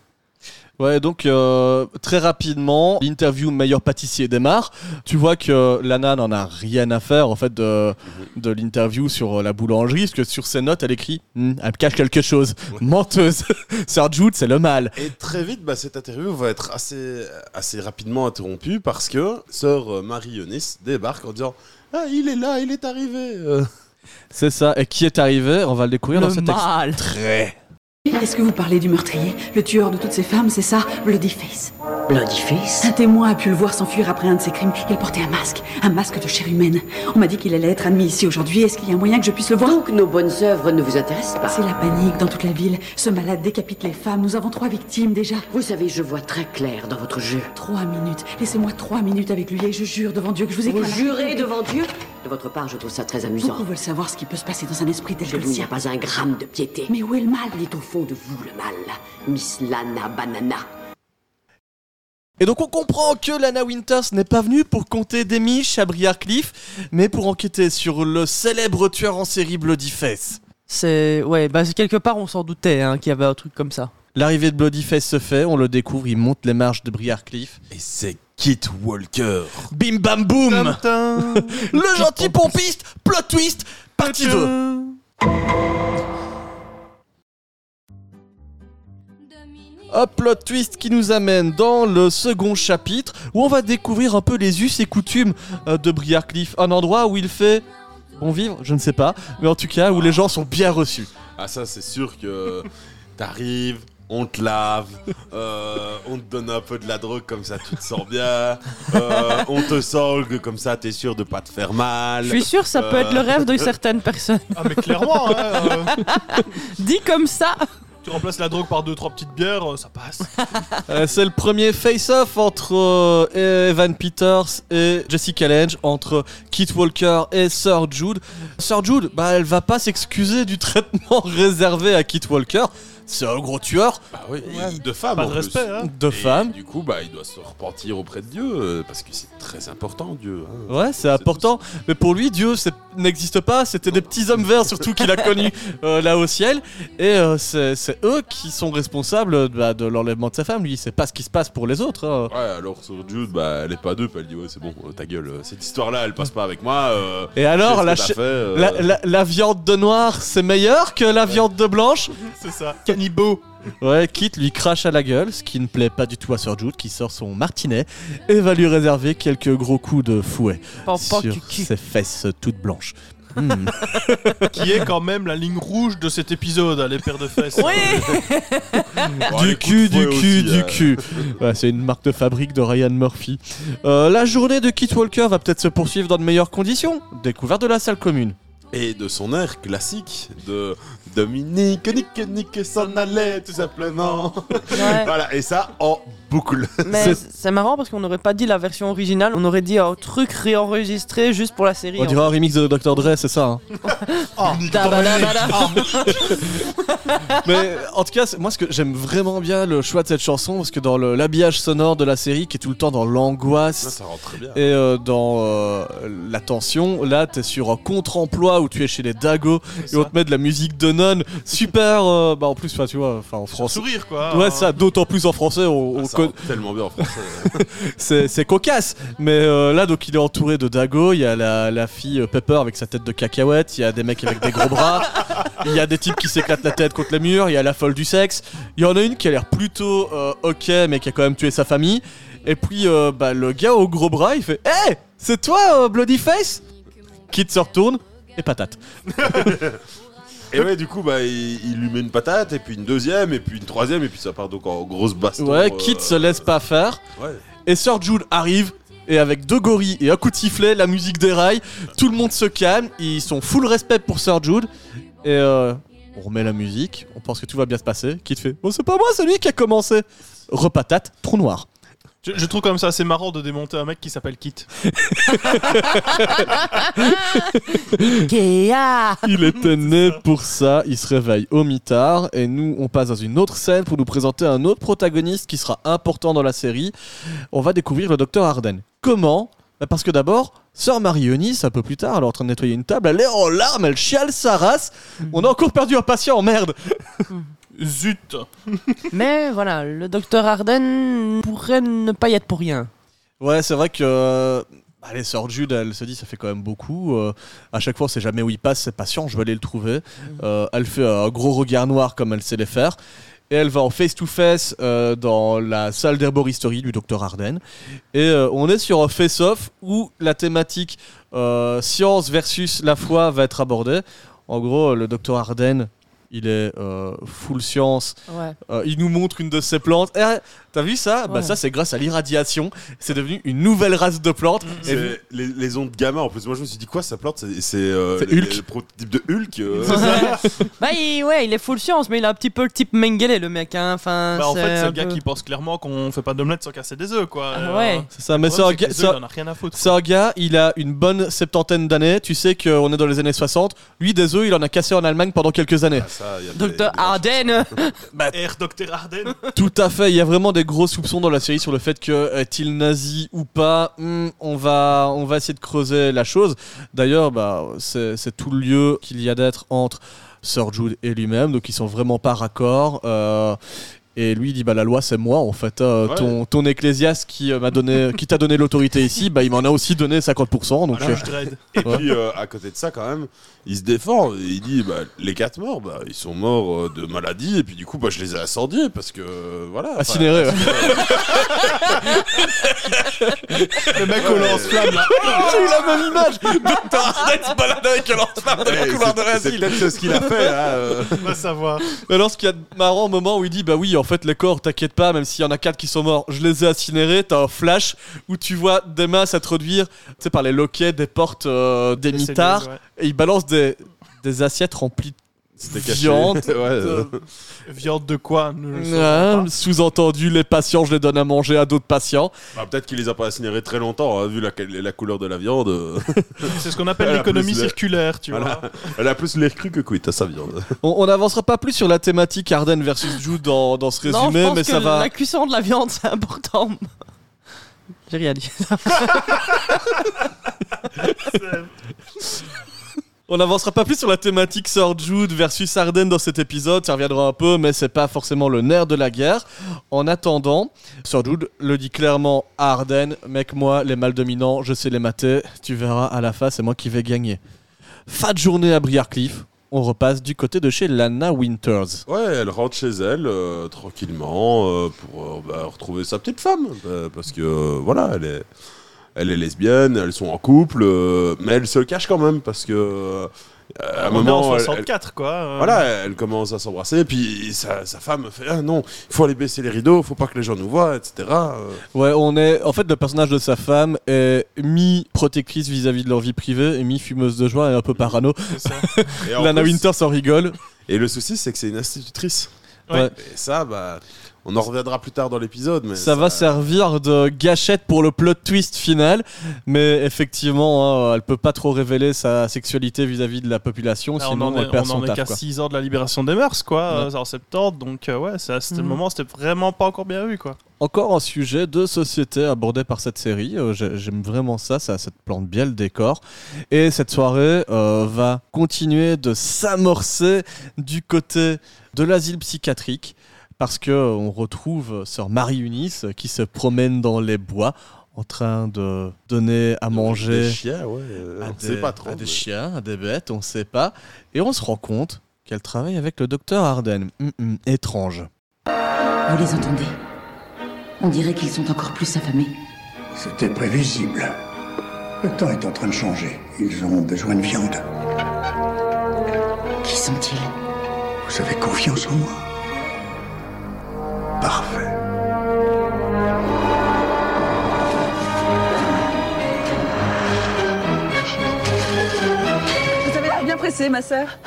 Ouais, donc euh, très rapidement, l'interview meilleur pâtissier démarre. Tu vois que Lana n'en a rien à faire en fait de, de l'interview sur euh, la boulangerie, parce que sur ses notes, elle écrit Hmm, Elle me cache quelque chose. Menteuse. Sir Jude, c'est le mal. Et très vite, bah, cette interview va être assez, assez rapidement interrompue parce que sœur euh, Marie Eunice débarque en disant Ah, il est là, il est arrivé. Euh, C'est ça. Et qui est arrivé? On va le découvrir dans Le cet mal. extrait. Est-ce que vous parlez du meurtrier, le tueur de toutes ces femmes, c'est ça, Bloodyface Bloodyface Un témoin a pu le voir s'enfuir après un de ses crimes. Il portait un masque, un masque de chair humaine. On m'a dit qu'il allait être admis ici aujourd'hui. Est-ce qu'il y a un moyen que je puisse le voir? Donc nos bonnes œuvres ne vous intéressent pas C'est la panique dans toute la ville. Ce malade décapite les femmes. Nous avons trois victimes déjà. Vous savez, je vois très clair dans votre jeu. Trois minutes. Laissez-moi trois minutes avec lui et je jure devant Dieu que je vous ai Vous jurez devant Dieu? De votre part, je trouve ça très amusant. Beaucoup veulent savoir ce qui peut se passer dans un esprit tel Je que le n'y a sien. pas un gramme de piété. Mais où est le mal? Il est au fond de vous, le mal. Miss Lana Banana. Et donc on comprend que Lana Winters n'est pas venue pour compter des miches à Briarcliff, mais pour enquêter sur le célèbre tueur en série Bloodyface. C'est. Ouais, bah, c'est quelque part, on s'en doutait hein, qu'il y avait un truc comme ça. L'arrivée de Bloodyface se fait, on le découvre, il monte les marches de Briarcliff. Et c'est Kit Walker. Bim bam boum. Le gentil pompiste, plot twist, partie 2 Hop, plot twist qui nous amène dans le second chapitre où on va découvrir un peu les us et coutumes euh, de Briarcliff, un endroit où il fait bon vivre, je ne sais pas, mais en tout cas où les gens sont bien reçus. Ah, ça, c'est sûr que t'arrives, on te lave, euh, on te donne un peu de la drogue comme ça, tu te sens bien, euh, on te solgue comme ça, t'es sûr de pas te faire mal. Je suis sûr ça peut Euh. être le rêve de certaines personnes. Ah, mais clairement, hein, euh, Dit comme ça, tu remplaces la drogue par deux, trois petites bières, euh, ça passe. Euh, c'est le premier face-off entre euh, Evan Peters et Jessica Lange, entre Kit Walker et Sir Jude. Sir Jude, bah, elle va pas s'excuser du traitement réservé à Kit Walker. C'est un gros tueur Bah oui, de femmes Pas de respect, hein. de Et femmes. Du coup, bah, il doit se repentir auprès de Dieu euh, parce que c'est très important, Dieu. hein. Ouais, c'est important. Mais pour lui, Dieu c'est- n'existe pas. C'était des petits hommes verts, surtout qu'il a connus euh, là au ciel. Et euh, c'est eux qui sont responsables bah, de l'enlèvement de sa femme. Lui, il sait pas ce qui se passe pour les autres. hein. Ouais, alors sur Jude, bah, elle est pas dupe, elle dit ouais, c'est bon, ta gueule, cette histoire-là, elle passe pas avec moi. euh, Et alors, fait, euh, la viande de noir, c'est meilleur que la viande de blanche? C'est ça. Cannibaux. Ouais, Kit lui crache à la gueule, ce qui ne plaît pas du tout à Sir Jude, qui sort son martinet et va lui réserver quelques gros coups de fouet Pan, pan, sur cucu. ses fesses toutes blanches. Qui est quand même la ligne rouge de cet épisode, hein, les paires de fesses. Oui Bon, du cul, du cul, aussi, du euh. cul. Ouais, c'est une marque de fabrique de Ryan Murphy. Euh, la journée de Kit Walker va peut-être se poursuivre dans de meilleures conditions. Découverte de la salle commune. Et de son air classique de Dominique, Nick, Nick s'en allait tout simplement. Ouais. voilà, et ça en boucle. Mais C'est- marrant parce qu'on n'aurait pas dit la version originale, on aurait dit un truc réenregistré juste pour la série. On dirait un remix de Dr. Dre, c'est ça. hein. fait. Tabadabada. Mais en tout cas, moi, ce que j'aime vraiment bien le choix de cette chanson, parce que dans l'habillage sonore de la série, qui est tout le temps dans l'angoisse et euh, dans euh, la tension, là, t'es sur un contre-emploi où tu es chez les Dago et on te met de la musique de super. euh, bah en plus, enfin, tu vois, enfin en français. sourire, quoi. Ouais, ça, d'autant plus en français, on, Ah, on ça con- rend tellement bien en français. c'est cocasse. Mais euh, là, donc, il est entouré de Dago. Il y a la, la fille euh, Pepper avec sa tête de cacahuète. Il y a des mecs avec des gros bras. Il y a des types qui s'éclatent la tête contre les murs. Il y a la folle du sexe. Il y en a une qui a l'air plutôt euh, ok, mais qui a quand même tué sa famille. Et puis, euh, bah, le gars au gros bras, il fait Hé, c'est toi, euh, Bloody Face? Kid se retourne et patate. Et ouais, du coup, bah, il, il lui met une patate, et puis une deuxième, et puis une troisième, et puis ça part donc en grosse baston. Ouais, euh, se laisse pas faire. Ouais. Et Sir Jude arrive. Et avec deux gorilles et un coup de sifflet, la musique déraille, tout le monde se calme, ils sont full respect pour Sir Jude. Et euh, on remet la musique, on pense que tout va bien se passer. Kid fait Bon, c'est pas moi, c'est lui qui a commencé. Repatate, trou noir. Je, je trouve comme ça assez marrant de démonter un mec qui s'appelle Kit. Kéa Il était né pour ça, il se réveille au mitard. Et nous, on passe dans une autre scène pour nous présenter un autre protagoniste qui sera important dans la série. On va découvrir le docteur Arden. Comment? Bah, Parce que d'abord, Sœur Marionis, un peu plus tard, elle est en train de nettoyer une table, elle est en larmes, elle chiale sa race. On a encore perdu un patient, merde Zut Mais voilà, le docteur Arden pourrait ne pas y être pour rien. Ouais, c'est vrai que. euh, Allez, Sœur Jude, elle se dit, ça fait quand même beaucoup. euh, à chaque fois, on sait jamais où il passe, c'est patient, je vais aller le trouver. Euh, elle fait un gros regard noir comme elle sait les faire. Et elle va en face-to-face euh, dans la salle d'herboristerie du docteur Arden. Et euh, on est sur un face-off où la thématique euh, science versus la foi va être abordée. En gros, le docteur Arden, il est euh, full science. Ouais. Euh, il nous montre une de ses plantes. Eh, T'as vu ça? Bah Ouais. ça c'est grâce à l'irradiation. C'est devenu une nouvelle race de plantes. C'est Et les, les ondes gamma en plus. Moi je me suis dit quoi sa plante C'est c'est, euh, C'est les- Hulk. le prototype de Hulk. euh, bah, il, ouais, il est full science, mais il a un petit peu le type Mengele, le mec. Hein. Enfin, Bah, en fait, c'est un le gars peu- qui pense clairement qu'on fait pas d'omelette sans casser des œufs, quoi. Ah, Euh, ouais. c'est ça. Mais c'est un, gars- les c'est un- il en a rien à foutre. c'est un gars, il a une bonne septantaine d'années. Tu sais qu'on est dans les années 60. Lui, des œufs, il en a cassé en Allemagne pendant quelques années. Ça, y a des- Docteur des- Arden Air Docteur Arden Tout à fait. Il y a vraiment des gros soupçons dans la série sur le fait que est-il nazi ou pas. Hmm, on va, on va essayer de creuser la chose. D'ailleurs, bah, c'est tout le lieu qu'il y a d'être entre Sir Jude et lui-même, donc ils sont vraiment pas raccords. Euh, et lui il dit bah la loi c'est moi en fait Euh, Ouais. ton ton ecclésiaste qui euh, m'a donné qui t'a donné l'autorité ici bah il m'en a aussi donné 50% donc Voilà, euh, je. Et puis euh, à côté de ça, quand même, il se défend. et Il dit bah, les quatre morts, bah, ils sont morts euh, de maladie. Et puis du coup, bah, je les ai incendiés parce que euh, voilà. enfin, incinéré ouais. Le mec au lance-flamme, là. j'ai eu la même image Docteur Arnett se balade avec un lance-flamme dans le Ouais, couloir de c'est- c'est l'asile peut-être ce qu'il a fait. hein, euh. On va savoir. Mais alors, ce qu'il y a de marrant au moment où il dit Bah oui, en fait, les corps, t'inquiète pas, même s'il y en a quatre qui sont morts, je les ai incinérés. T'as un flash où tu vois des mains s'introduire, tu sais, par les loquets des portes euh, des mitards, cellules, et il balance des, des assiettes remplies C'était de caché. viande. ouais, euh. Viande de quoi? Nous ne le Ouais, saurons pas. Sous-entendu, les patients, je les donne à manger à d'autres patients. Bah, peut-être qu'il les a pas incinérés très longtemps, hein, vu la, la couleur de la viande. euh. C'est ce qu'on appelle Elle a l'économie plus circulaire, tu Voilà. vois. Elle a plus l'air cru que cuite à sa viande. On on n'avancera pas plus sur la thématique Arden versus Jude dans, dans ce Non, je résumé, pense mais que ça va. la cuisson de la viande, c'est important. J'ai rien dit. On n'avancera pas plus sur la thématique Sir Jude versus Arden dans cet épisode, ça reviendra un peu, mais c'est pas forcément le nerf de la guerre. En attendant, Sir Jude le dit clairement à Arden, mec moi, les mâles dominants, je sais les mater, tu verras à la fin, c'est moi qui vais gagner. Fat journée à Briarcliff, on repasse du côté de chez Lana Winters. Ouais, elle rentre chez elle euh, tranquillement euh, pour euh, bah, retrouver sa petite femme. parce que voilà, elle est. elle est lesbienne, elles sont en couple, euh, mais elle se le cache quand même parce que euh, à un On est en moment, elle- elle- 64, quoi. euh. voilà, elle commence à s'embrasser, puis sa, sa femme fait ah non, il faut aller baisser les rideaux, faut pas que les gens nous voient, etc. Euh, Ouais, on est. En fait, le personnage de sa femme est mi-protectrice vis-à-vis de leur vie privée et mi-fumeuse de joie et un peu parano. Ça. en Lana plus- Winter s'en rigole. Et le souci, c'est que c'est une institutrice. Ouais. Et ça, bah, on en reviendra plus tard dans l'épisode, mais Ça va servir de gâchette pour le plot twist final, mais effectivement, hein, elle peut pas trop révéler sa sexualité vis-à-vis de la population, Là, on sinon en est, elle perd on son en est taf. qu'à quoi. 6 ans de la libération des mœurs, quoi, Ouais. euh, en 70, donc euh, ouais, ça, c'était le Mhm. moment, c'était vraiment pas encore bien vu, quoi. Encore un sujet de société abordé par cette série. euh, j'ai- J'aime vraiment ça, ça, ça te plante bien le décor. Et cette soirée euh, va continuer de s'amorcer du côté de l'asile psychiatrique parce que euh, on retrouve sœur Marie-Eunice euh, qui se promène dans les bois en train de donner à manger Des chiens, ouais, euh, à on des, sait pas trop. à des mais- chiens, à des bêtes, on sait pas. Et on se rend compte qu'elle travaille avec le docteur Arden. Hum, hum, étrange. Vous les entendez? On dirait qu'ils sont encore plus affamés. C'était prévisible. Le temps est en train de changer. Ils ont besoin de viande. Qui sont-ils? Vous avez confiance en moi? Parfait. Vous avez l'air bien pressée, ma sœur.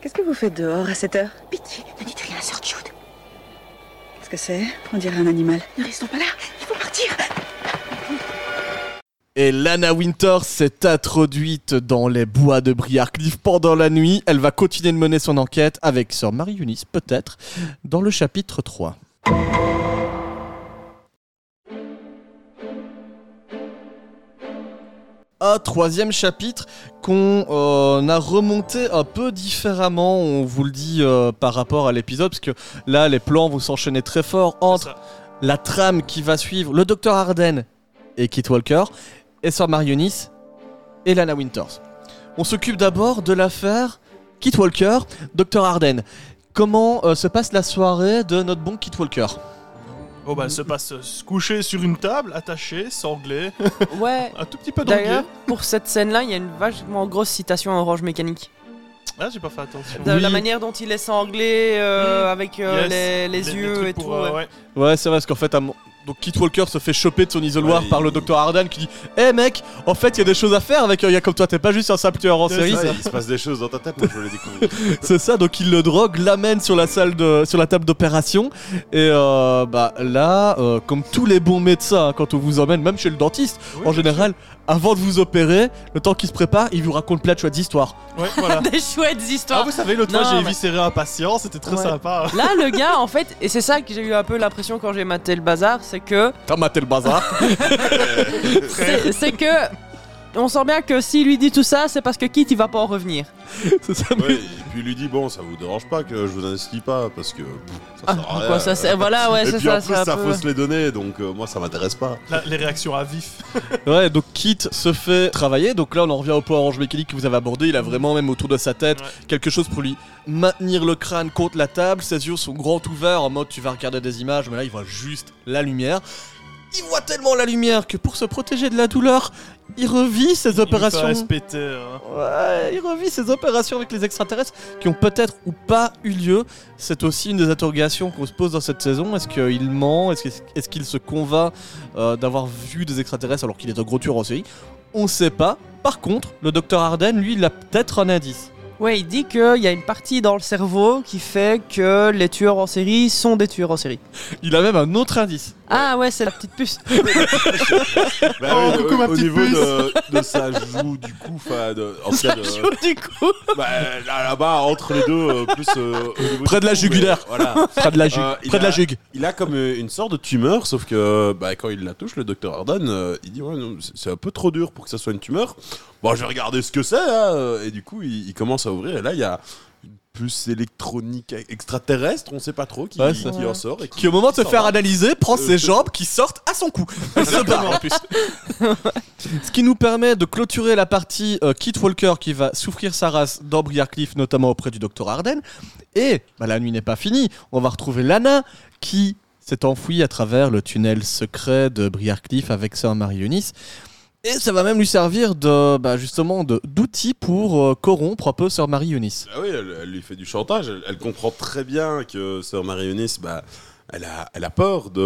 Qu'est-ce que vous faites dehors à cette heure? Pitié, ne dites rien, Sir Jude. Qu'est-ce que c'est? On dirait un animal. Ne restons pas là, Et Lana Winter s'est introduite dans les bois de Briarcliff pendant la nuit. Elle va continuer de mener son enquête avec Sœur Marie-Eunice, peut-être, dans le chapitre 3. Un troisième chapitre qu'on euh, a remonté un peu différemment, on vous le dit euh, par rapport à l'épisode, parce que là les plans vont s'enchaîner très fort entre la trame qui va suivre le docteur Arden et Kit Walker, et Sir Marionis et Lana Winters. On s'occupe d'abord de l'affaire Kit Walker, Docteur Arden. Comment euh, se passe la soirée de notre bon Kit Walker? Oh bah, elle se passe euh, se coucher sur une table, attachée, sanglée, Ouais. un tout petit peu droguée. D'ailleurs, pour cette scène-là, il y a une vachement grosse citation à Orange Mécanique. Ah, j'ai pas fait attention. De Oui. La manière dont il est sanglé, euh, Mm. avec euh, Yes. les, les yeux trucs et pour, tout. euh, ouais. ouais. Ouais, c'est vrai, parce qu'en fait, à mon- donc Kit Walker se fait choper de son isoloir Ouais, par il- le Docteur Arden qui dit Eh mec, en fait, il y a des choses à faire avec un gars comme toi, t'es pas juste un simple tueur en série. ça. Il se passe des choses dans ta tête, moi je les découvrir. C'est ça, donc il le drogue, l'amène sur la salle de, sur la table d'opération. Et euh, bah là, euh, comme tous les bons médecins, hein, quand on vous emmène, même chez le dentiste, Oui, en général, avant de vous opérer, le temps qu'il se prépare, il vous raconte plein de chouettes histoires. Ouais, voilà. Des chouettes Ah, histoires. vous savez, l'autre fois, j'ai mais- éviscéré un patient, c'était très Ouais. sympa. Là, le gars, en fait, et c'est ça que j'ai eu un peu l'impression quand j'ai maté le bazar, c'est que. T'as maté le bazar c'est que. On sent bien que s'il lui dit tout ça, c'est parce que Kit il va pas en revenir. C'est ça, Ouais, et puis il lui dit bon, ça vous dérange pas que je vous investis pas parce que pff, ça Ah, sert à rien. quoi, ça c'est. Voilà, ouais, Et c'est puis ça. en c'est plus, un ça peu- fausse les données, donc euh, moi ça m'intéresse pas. Là, les réactions à vif. Ouais, donc Kit se fait travailler. Donc là, on en revient au point orange mécanique que vous avez abordé. Il a vraiment même autour de sa tête Ouais. quelque chose pour lui maintenir le crâne contre la table. Ses yeux sont grands ouverts en mode tu vas regarder des images, mais là, il voit juste la lumière. Il voit tellement la lumière que pour se protéger de la douleur, il revit ses Il opérations. hein. Ouais, il revit ses opérations avec les extraterrestres qui ont peut-être ou pas eu lieu. C'est aussi une des interrogations qu'on se pose dans cette saison. Est-ce qu'il ment? Est-ce qu'il se convainc euh, d'avoir vu des extraterrestres alors qu'il est un gros tueur en série? On sait pas. Par contre, le docteur Arden, lui, il a peut-être un indice. Ouais, il dit qu'il y a une partie dans le cerveau qui fait que les tueurs en série sont des tueurs en série. Il a même un autre indice. Ah ouais, c'est la petite puce. Bah Oh, oui, coucou, au, ma au petite niveau puce. de, de sa joue, du coup, enfin, de- en tout cas, de- du coup. bah, là, là-bas, entre les deux, euh, plus euh, au niveau Près du de la cou, jugulaire. Voilà. Près de la jugue. Euh, il Près de a- la jugue. Il a comme euh, une sorte de tumeur, sauf que bah, quand il la touche, le docteur euh, il dit ouais, non, c'est- c'est un peu trop dur pour que ça soit une tumeur. Bon, je vais regarder ce que c'est, hein, euh, et du coup, il, il commence à ouvrir, et là, il y a une puce électronique extraterrestre, on sait pas trop, qui, Ouais, qui ça- en sort. Et Qui, au moment de se faire va. analyser, prend Euh, ses jambes qui sortent à son cou. Ce qui nous permet de clôturer la partie euh, Kit Walker qui va souffrir sa race dans Briarcliff, notamment auprès du docteur Arden. Et bah, la nuit n'est pas finie. On va retrouver Lana qui s'est enfui à travers le tunnel secret de Briarcliff avec Sir Marionis. Et ça va même lui servir de, bah, justement d'outil pour euh, corrompre un peu Sir Marionis. Ah oui, elle, lui fait du chantage. Elle, elle comprend très bien que Sir Marionis, bah, elle a, elle a peur de,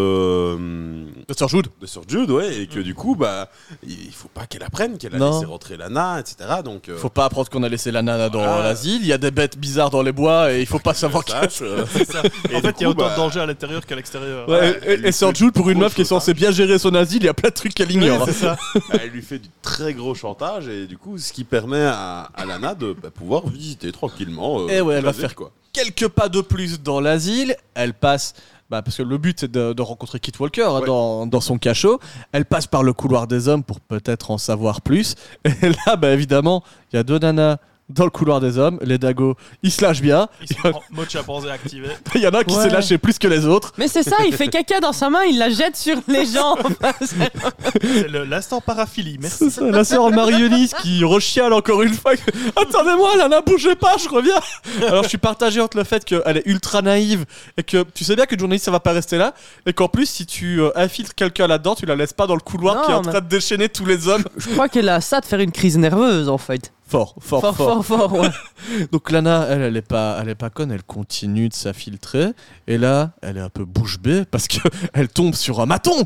hum, De Sir Jude de Sir Jude, ouais, et que du coup, bah, il faut pas qu'elle apprenne qu'elle a Non. laissé rentrer Lana, etc. Donc, euh, Faut pas apprendre qu'on a laissé la nana dans Voilà. l'asile. Il y a des bêtes bizarres dans les bois et il faut pas savoir que. sache, euh, C'est ça. Et en fait, il y a autant bah, de danger à l'intérieur qu'à l'extérieur. Ouais, Ouais, et- et, lui Sir fait Jude, pour une meuf qui est censée bien gérer son asile, il y a plein de trucs qu'elle ignore. c'est ça. elle lui fait du très gros chantage, et du coup, ce qui permet à, à Lana de bah, pouvoir visiter tranquillement. euh, Eh ouais, elle la va ville, faire quoi. quelques pas de plus dans l'asile. Elle passe, bah, parce que le but c'est de, de rencontrer Kit Walker hein, Ouais. dans, dans son cachot. Elle passe par le couloir des hommes pour peut-être en savoir plus. Et là, bah, évidemment, il y a deux nanas dans le couloir des hommes. Les dagos, ils se lâchent bien. Il se prend mode chimpanzé activé. Il y en a un qui Ouais. s'est lâché plus que les autres. Mais c'est ça, il fait caca dans sa main, il la jette sur les gens. C'est le- l'instant paraphilie. Merci. C'est ça, la sœur Marionis qui rechiale encore une fois. que, Attendez-moi, Lana, bougez pas, je reviens. Alors je suis partagé entre le fait qu'elle est ultra naïve et que tu sais bien qu'une journaliste ça va pas rester là et qu'en plus si tu euh, infiltres quelqu'un là-dedans, tu la laisses pas dans le couloir Non, qui est en mais- train de déchaîner tous les hommes. Je crois qu'elle a ça de faire une crise nerveuse en fait. Fort, fort, fort. Fort, fort, fort, ouais. Donc Lana, elle, elle est pas, elle est pas conne, elle continue de s'infiltrer et là, elle est un peu bouche bée parce que elle tombe sur un maton.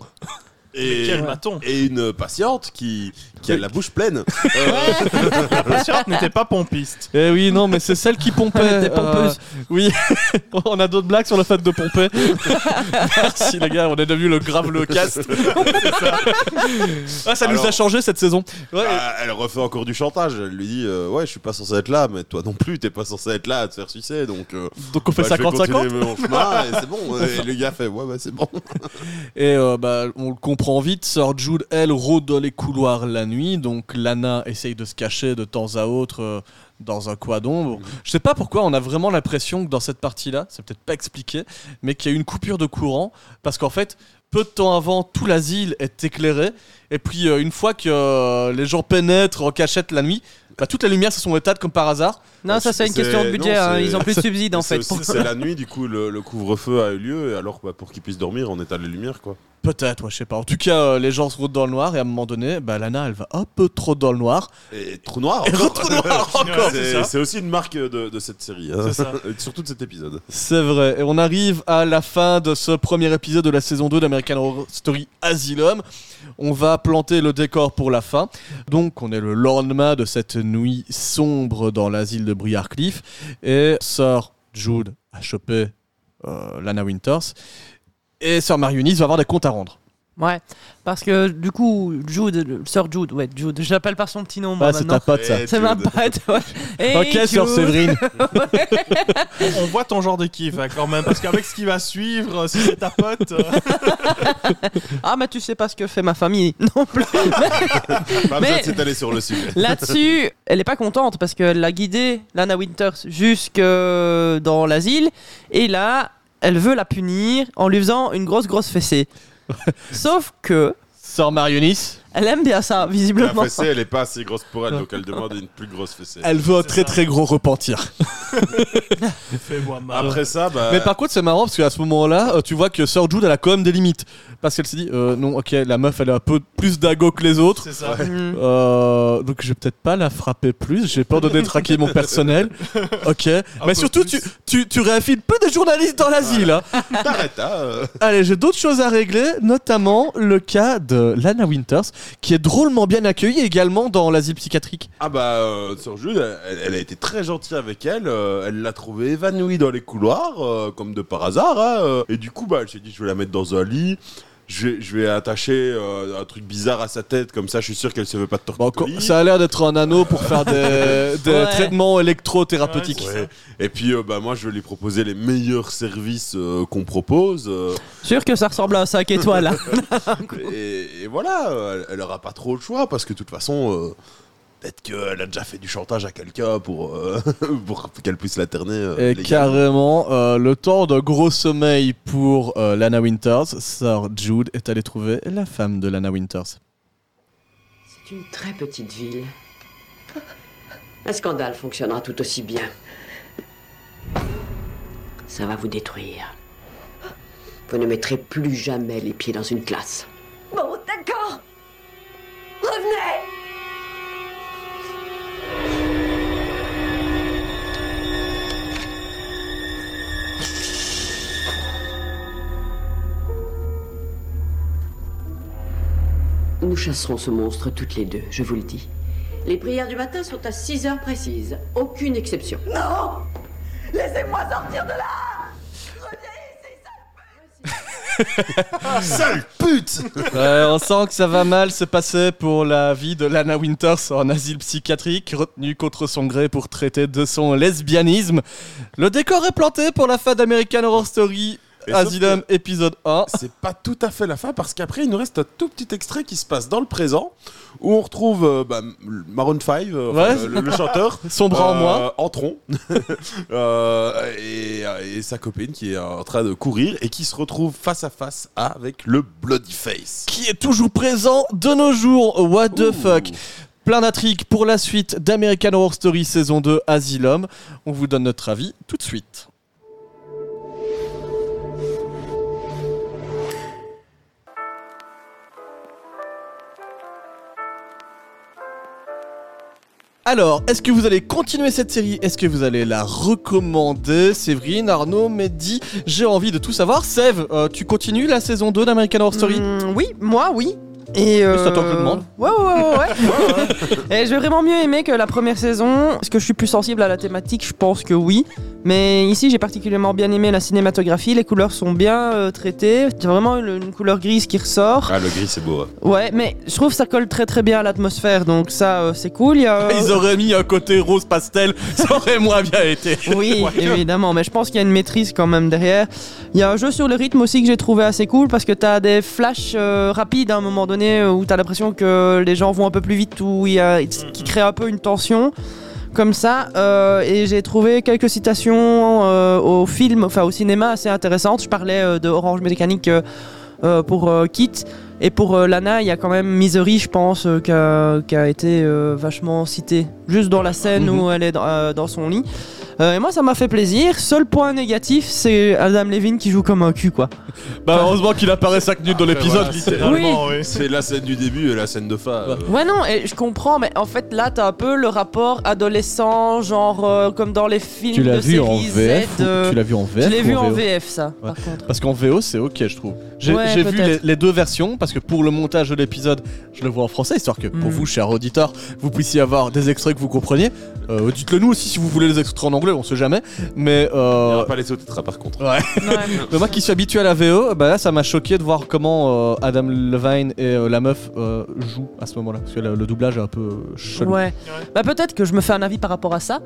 Et, Quel maton. et une patiente qui, qui a la bouche pleine. La patiente n'était pas pompiste. Eh oui, non, mais c'est celle qui pompait. Elle était pompeuse. Euh, oui, on a d'autres blagues sur le fait de pomper. Merci les gars, on est devenu le grave le cast. ah, ça nous a changé cette saison. Ouais. Ah, elle refait encore du chantage. Elle lui dit euh, Ouais, je suis pas censé être là, mais toi non plus, t'es pas censé être là à te faire sucer. Donc, euh, Donc on fait bah, je vais 50-50. continuer mon chemin et c'est bon. Et le gars fait Ouais, bah c'est bon. Et euh, bah, on le comprend vite, Sir Jude, elle, rôde dans les couloirs la nuit, donc Lana essaye de se cacher de temps à autre euh, dans un coin d'ombre. Je sais pas pourquoi, on a vraiment l'impression que dans cette partie-là, c'est peut-être pas expliqué, mais qu'il y a eu une coupure de courant, parce qu'en fait, peu de temps avant, tout l'asile est éclairé, et puis euh, une fois que euh, les gens pénètrent en cachette la nuit, bah, toutes les lumières se sont éteintes comme par hasard. Non, ça c'est une question de budget, non, hein, ils ont plus de subsides en C'est fait. C'est la nuit, du coup, le, le couvre-feu a eu lieu. Et alors, bah, pour qu'ils puissent dormir, on éteint les lumières, quoi. Peut-être, ouais, je sais pas. En tout cas, euh, les gens se rôdent dans le noir, et à un moment donné, bah, Lana, elle va un peu trop dans le noir. Et trou noir Et encore. trou noir encore, c'est aussi une marque de, de cette série. hein. Ça. Surtout de cet épisode. C'est vrai. Et on arrive à la fin de ce premier épisode de la saison 2 d'American Horror Story Asylum. On va planter le décor pour la fin. Donc, on est le lendemain de cette nuit sombre dans l'asile de Briarcliff. Et Sir Jude a chopé euh, Lana Winters. Et Sir Marionis va avoir des comptes à rendre. Ouais, parce que du coup, Jude, Sir Jude, ouais, Jude, je l'appelle par son petit nom Ah, c'est ta pote, ça. C'est ma pote, ouais. Hey, ok, Sir Jude. Séverine. On voit ton genre de kiff hein, quand même, parce qu'avec ce qui va suivre, euh, si c'est ta pote. euh, Ah, mais tu sais pas ce que fait ma famille non plus. Pas besoin Mais- de s'étaler sur le sujet. Là-dessus, elle est pas contente parce qu'elle l'a guidée, Lana Winters, jusque dans l'asile. Et là, elle veut la punir en lui faisant une grosse, grosse fessée. Sauf que, Sir Marionis, elle aime bien ça, La visiblement. fessée, elle est pas assez grosse pour elle, donc elle demande une plus grosse fessée. elle veut un très très gros repentir. Fais-moi mal. Après ça, bah. Mais par contre, c'est marrant parce qu'à ce moment-là, euh, tu vois que Sir Jude, elle a quand même des limites. Parce qu'elle s'est dit, euh, non, ok, la meuf, elle a un peu plus d'ago que les autres. C'est ça. Mm. Euh, donc je vais peut-être pas la frapper plus. J'ai peur de détraquer mon personnel. Ok. Mais surtout, tu, plus. tu, tu réaffiles peu des journalistes dans l'asile. hein. T'arrêtes, hein. Allez, j'ai d'autres choses à régler, notamment le cas de Lana Winters, qui est drôlement bien accueillie également dans l'asile psychiatrique. Ah bah, euh, Sir Jude, elle, elle a été très gentille avec elle. euh, elle l'a trouvée évanouie dans les couloirs, euh, comme de par hasard. hein, euh, et du coup, bah, elle s'est dit, je vais la mettre dans un lit. Je vais, je vais attacher euh, un truc bizarre à sa tête, comme ça, je suis sûr qu'elle se veut pas de torticolis. ça a l'air d'être un anneau pour faire des, des Ouais. traitements électrothérapeutiques. Ouais, Ouais. Et puis, euh, bah, moi, je vais lui proposer les meilleurs services euh, qu'on propose. euh, Sûr que ça ressemble à un 5 étoiles. et, et voilà, elle, elle aura pas trop le choix parce que de toute façon, euh, peut-être qu'elle a déjà fait du chantage à quelqu'un pour, euh, pour qu'elle puisse l'aterner. euh, Et carrément, euh, le temps de gros sommeil pour euh, Lana Winters, Sir Jude est allé trouver la femme de Lana Winters. C'est une très petite ville. Un scandale fonctionnera tout aussi bien. Ça va vous détruire. Vous ne mettrez plus jamais les pieds dans une classe. Bon, d'accord. Revenez Nous chasserons ce monstre toutes les deux, je vous le dis. Les prières du matin sont à 6 heures précises. Aucune exception. Non Laissez-moi sortir de là Sale pute Ouais, on sent que ça va mal se passer pour la vie de Lana Winters en asile psychiatrique, retenue contre son gré pour traiter de son lesbianisme. Le décor est planté pour la fin d'American Horror Story Asylum épisode 1. C'est pas tout à fait la fin parce qu'après il nous reste un tout petit extrait qui se passe dans le présent où on retrouve euh, bah, Maroon 5, euh, enfin, le, le chanteur, Son bras en moins. en tronc, et, et sa copine qui est en train de courir et qui se retrouve face à face avec le Bloody Face. qui est toujours présent de nos jours. What the Ouh. fuck Plein d'intrigues pour la suite d'American Horror Story saison 2 Asylum. On vous donne notre avis tout de suite. Alors, est-ce que vous allez continuer cette série? Est-ce que vous allez la recommander? Séverine, Arnaud, Mehdi, j'ai envie de tout savoir. Sève, euh, tu continues la saison 2 d'American Horror Story? Hmm, Oui, moi, oui. Et euh... c'est toi que je demande. Ouais, ouais, ouais, ouais. Et j'ai vraiment mieux aimé que la première saison. Est-ce que je suis plus sensible à la thématique Je pense que oui. Mais ici, j'ai particulièrement bien aimé la cinématographie. Les couleurs sont bien euh, traitées. A vraiment une, une couleur grise qui ressort. Ah, le gris c'est beau. Ouais, mais je trouve que ça colle très très bien à l'atmosphère. Donc ça, euh, c'est cool. Il y a, Ils auraient mis un côté rose pastel, ça aurait moins bien été. Oui, évidemment, mais je pense qu'il y a une maîtrise quand même derrière. Il y a un jeu sur le rythme aussi que j'ai trouvé assez cool parce que tu as des flashs euh, rapides à un moment donné euh, où tu as l'impression que les gens vont un peu plus vite, où il y a, qui crée un peu une tension comme ça. euh, et j'ai trouvé quelques citations euh, au film, enfin au cinéma assez intéressantes. Je parlais euh, de Orange Mécanique pour Kit. Et pour Lana, il y a quand même Misery, je pense, qui, a, qui a été vachement cité. Juste dans la scène Mhm. où elle est dans, euh, dans son lit. Euh, et moi, ça m'a fait plaisir. Seul point négatif, c'est Adam Levine qui joue comme un cul, quoi. Bah heureusement qu'il apparaît 5 minutes dans l'épisode. Voilà, littéralement, oui. C'est la scène du début et la scène de fin. euh, Ouais, non, et je comprends, mais en fait, là, t'as un peu le rapport adolescent, genre euh, comme dans les films Tu l'as de vu en série VF Z. euh, ou tu l'as vu en VF Je l'ai vu en? VF, ça, Ouais. par contre. Parce qu'en VO c'est ok je trouve. J'ai Ouais, vu les, deux versions parce que pour le montage de l'épisode je le vois en français histoire que pour Mm. vous chers auditeurs vous puissiez avoir des extraits que vous compreniez. Euh, Dites-le nous aussi si vous voulez les extraits en anglais on sait jamais. Mais Il n'y euh, aura pas les sous-titres par contre. ouais. Mais moi qui suis habitué à la VO, bah là ça m'a choqué de voir comment euh, Adam Levine et euh, la meuf euh, jouent à ce moment-là. Parce que le, le doublage est un peu chelou. Ouais. Bah peut-être que je me fais un avis par rapport à ça.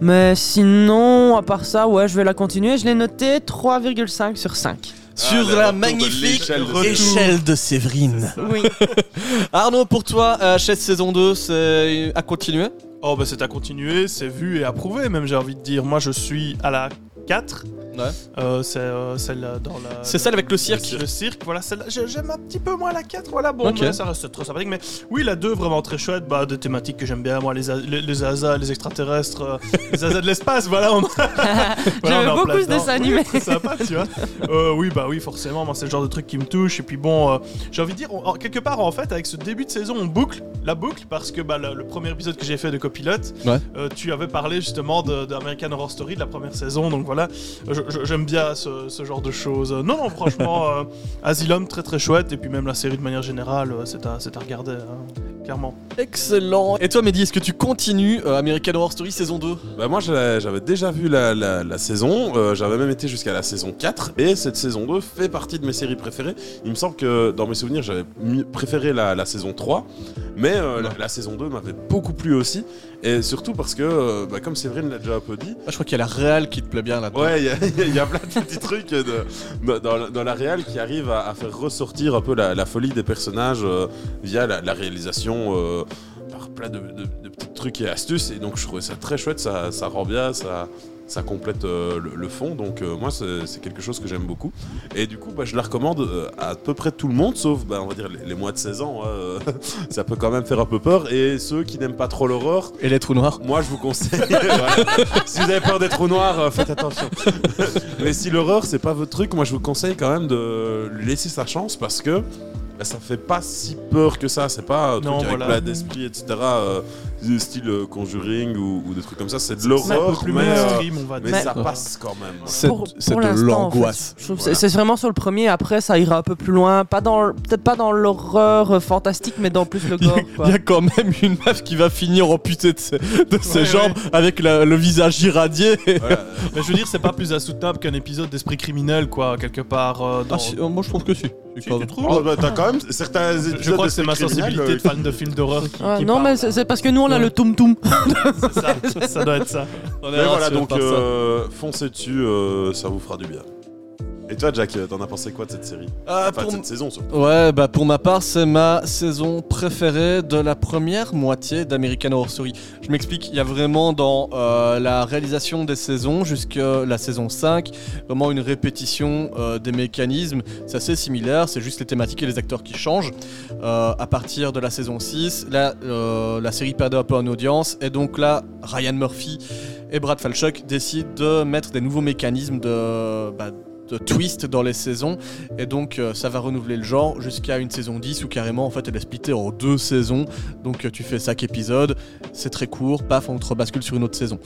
Mais sinon, à part ça, ouais, je vais la continuer. Je l'ai noté 3,5 sur 5. Sur Ah, le la de magnifique de échelle de Séverine. Oui. Arnaud, pour toi, HS saison 2, c'est à continuer? Oh bah c'est à continuer, c'est vu et approuvé même j'ai envie de dire. Moi je suis à la 4. Ouais. Euh, c'est euh, celle dans la... C'est celle avec le cirque Le cirque, voilà, J'aime un petit peu moins la 4, voilà, bon, mais ça reste trop sympathique. Mais oui, la 2, vraiment très chouette, bah, des thématiques que j'aime bien, moi, les, a- les, les les extraterrestres, euh, les asas de l'espace, voilà. On... J'aime beaucoup ce dessin animé. Oui, c'est sympa, tu vois. Euh, oui, bah oui, forcément, moi, c'est le genre de truc qui me touche. Et puis bon, euh, j'ai envie de dire, on- en- quelque part, en fait, avec ce début de saison, on boucle la boucle parce que bah, le, le premier épisode que j'ai fait de copilote, Ouais. euh, tu avais parlé justement de- d'American Horror Story de la première saison, donc voilà, je- j'aime bien ce, ce genre de choses. Non, non, franchement, euh, Asylum, très très chouette, et puis même la série de manière générale, euh, c'est à, c'est à regarder, hein, clairement. Excellent. Et toi, Mehdi, est-ce que tu continues euh, American Horror Story saison 2 Bah moi j'avais j'avais déjà vu la, la- la saison, euh, j'avais même été jusqu'à la saison 4 et cette saison 2 fait partie de mes séries préférées. Il me semble que dans mes souvenirs j'avais préféré la, la saison 3 mais euh, la, la saison 2 m'avait beaucoup plu aussi et surtout parce que euh, bah, comme Séverine l'a déjà un peu dit, Ah, Je crois qu'il y a la réelle qui te plaît bien là-dedans. Ouais, il y, a- il y a plein de petits trucs de- dans, dans- dans la réal qui arrivent à, à faire ressortir un peu la, la folie des personnages euh, via la, la réalisation euh, par plein de, de- de petits trucs et astuces. Et donc je trouvais ça très chouette, ça, ça rend bien, ça, ça complète euh, le, le fond. Donc euh, moi, c'est quelque chose que j'aime beaucoup. Et du coup, bah, je la recommande euh, à peu près tout le monde, sauf, bah, on va dire, les, les moins de 16 ans. hein, euh, ça peut quand même faire un peu peur. Et ceux qui n'aiment pas trop l'horreur, Et les trous noirs moi, je vous conseille. voilà. Si vous avez peur des trous noirs, euh, faites attention. Mais si l'horreur, c'est pas votre truc, moi, je vous conseille quand même de lui laisser sa chance parce que bah, ça fait pas si peur que ça. C'est pas un truc Non, avec voilà. plein d'esprit, etc. du style euh, Conjuring ou, ou des trucs comme ça. C'est de un peu l'horreur, plus mais, euh, mainstream, on va mais dire. ça Ouais. passe quand même. C'est de l'instant, en fait. l'angoisse. Voilà. c'est vraiment sur le premier. Après, ça ira un peu plus loin. Pas dans, peut-être pas dans l'horreur euh, fantastique, mais dans plus le gore. il y a quand même une meuf qui va finir amputée de ses, de ses Ouais, jambes avec la- le visage irradié. Voilà. Mais je veux dire, c'est pas plus insoutenable qu'un épisode d'esprit criminel, quoi, quelque part. euh, dans... Ah, si, euh, moi je trouve que si. Si, tu trouves Oh, bah, t'as quand même certains Je- épisodes Je crois que c'est ma sensibilité euh, de fan de films d'horreur qui, Ouais, qui non, parle. mais c'est c'est parce que nous, on a le toum toum. c'est ça, ça doit être ça. On est Mais voilà, rassuré donc par ça. euh, foncez dessus, euh, ça vous fera du bien. Et toi, Jack, euh, t'en as pensé quoi de cette série Ah, Enfin, pour de cette saison surtout. Ouais, bah pour ma part, c'est ma saison préférée de la première moitié d'American Horror Story. Je m'explique, il y a vraiment dans euh, la réalisation des saisons jusqu'à la saison 5, vraiment une répétition euh, des mécanismes. C'est assez similaire, c'est juste les thématiques et les acteurs qui changent. Euh, à partir de la saison 6, là, euh, la série perdait un peu en audience, et donc là, Ryan Murphy et Brad Falchuk décident de mettre des nouveaux mécanismes de, bah, twist dans les saisons. Et donc euh, ça va renouveler le genre jusqu'à une saison 10 où carrément en fait elle est splittée en deux saisons. Donc euh, tu fais 5 épisodes, c'est très court, paf, on te rebascule sur une autre saison.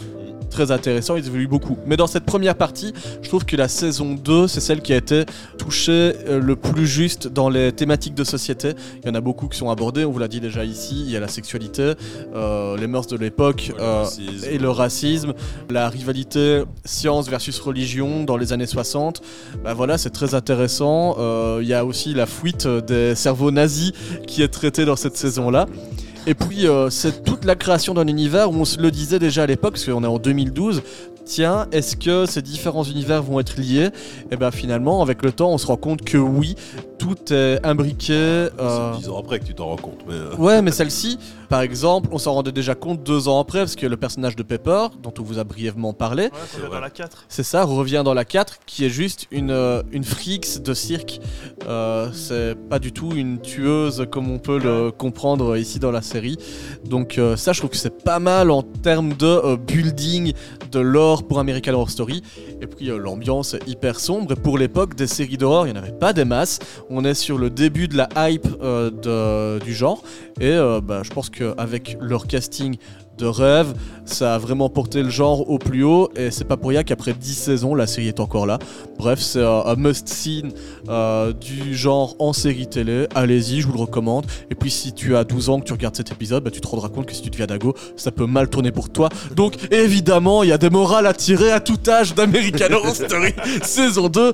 Très intéressant, ils évoluent beaucoup. Mais dans cette première partie, je trouve que la saison 2, c'est celle qui a été touchée euh, le plus juste dans les thématiques de société. Il y en a beaucoup qui sont abordées, on vous l'a dit déjà ici, il y a la sexualité, euh, les mœurs de l'époque, euh, et le racisme, la rivalité science versus religion dans les années 60. Bah voilà, c'est très intéressant. Euh, Il y a aussi la fuite des cerveaux nazis qui est traitée dans cette saison-là. Et puis, euh, c'est toute la création d'un univers où on se le disait déjà à l'époque, parce qu'on est en 2012. Tiens, est-ce que ces différents univers vont être liés? Et bien finalement, avec le temps, on se rend compte que oui, tout est imbriqué. euh, C'est 10 ans après que tu t'en rends compte. Mais, euh, Ouais, mais celle-ci, par exemple, on s'en rendait déjà compte deux ans après, parce que le personnage de Pepper, dont on vous a brièvement parlé, Ouais, C'est dans la 4. c'est ça, revient dans la 4, qui est juste une, euh, une frix de cirque. Euh, c'est pas du tout une tueuse comme on peut le comprendre ici dans la série. Donc euh, ça, je trouve que c'est pas mal en termes de euh, building de l'or pour American Horror Story. Et puis euh, l'ambiance est hyper sombre. Et pour l'époque, des séries d'horreur, il n'y en avait pas des masses. On est sur le début de la hype euh, du genre. Et euh, bah, je pense qu'avec leur casting de rêve, ça a vraiment porté le genre au plus haut. Et c'est pas pour rien qu'après 10 saisons, la série est encore là. Bref, c'est un, un must-see euh, du genre en série télé. Allez-y, je vous le recommande. Et puis si tu as 12 ans que tu regardes cet épisode, bah, tu te rendras compte que si tu deviens dago, ça peut mal tourner pour toi. Donc évidemment, il y a des morales à tirer à tout âge d'American Horror Story saison 2.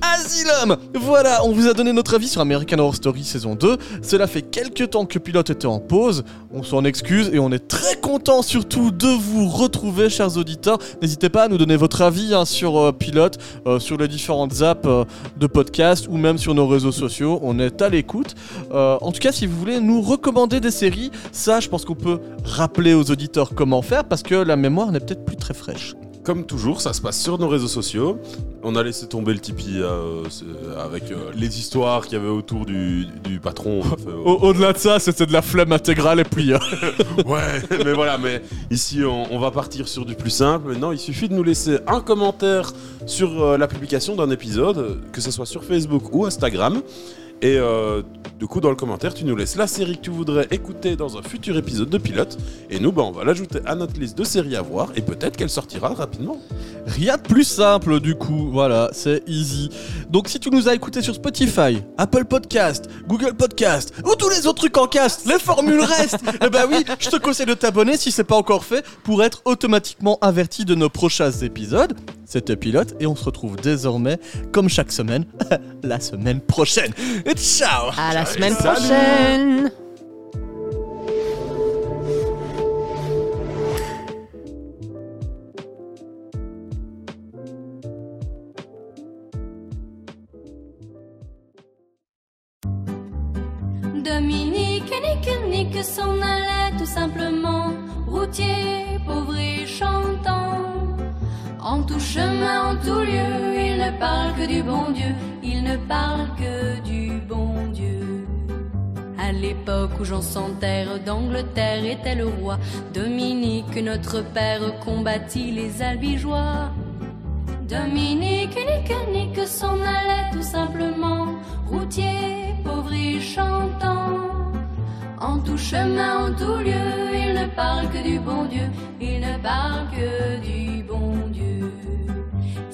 Asylum Voilà, on vous a donné notre avis sur American Horror Story saison 2. Cela fait quelques temps que Pilote était en pause. On s'en excuse et on est très content surtout de vous retrouver, chers auditeurs. N'hésitez pas à nous donner votre avis hein, sur euh, Pilote, euh, sur les différentes apps euh, de podcast ou même sur nos réseaux sociaux. On est à l'écoute. En tout cas, si vous voulez nous recommander des séries, ça, je pense qu'on peut rappeler aux auditeurs comment faire parce que la mémoire n'est peut-être plus très fraîche. Comme toujours, ça se passe sur nos réseaux sociaux. On a laissé tomber le Tipeee euh, c'est- avec euh, les histoires qu'il y avait autour du, du patron. Euh, Au-delà de ça, c'était de la flemme intégrale et puis. euh, Ouais, mais voilà, mais ici on, on va partir sur du plus simple. Maintenant, il suffit de nous laisser un commentaire sur euh, la publication d'un épisode, que ce soit sur Facebook ou Instagram. Et euh, du coup, dans le commentaire, tu nous laisses la série que tu voudrais écouter dans un futur épisode de Pilote. Et nous, bah, on va l'ajouter à notre liste de séries à voir. Et peut-être qu'elle sortira rapidement. Rien de plus simple du coup, voilà, c'est easy. Donc si tu nous as écouté sur Spotify, Apple Podcast, Google Podcast ou tous les autres trucs en cast, les formules restent. Eh ben oui, je te conseille de t'abonner si c'est pas encore fait pour être automatiquement averti de nos prochains épisodes. C'était Pilote et on se retrouve désormais, comme chaque semaine, la semaine prochaine. Et ciao À la semaine Salut. prochaine Dominique Nick Nick s'en allait tout simplement, routier, pauvre et chantant. En tout chemin, en tout lieu, il ne parle que du bon Dieu, il ne parle que du bon Dieu. À l'époque où Jean sans terre d'Angleterre était le roi, Dominique, notre père, combattit les albigeois. Dominique, nique, nique, s'en allait tout simplement, routier, pauvre et chantant. En tout chemin, en tout lieu, il ne parle que du bon Dieu, il ne parle que du Dieu.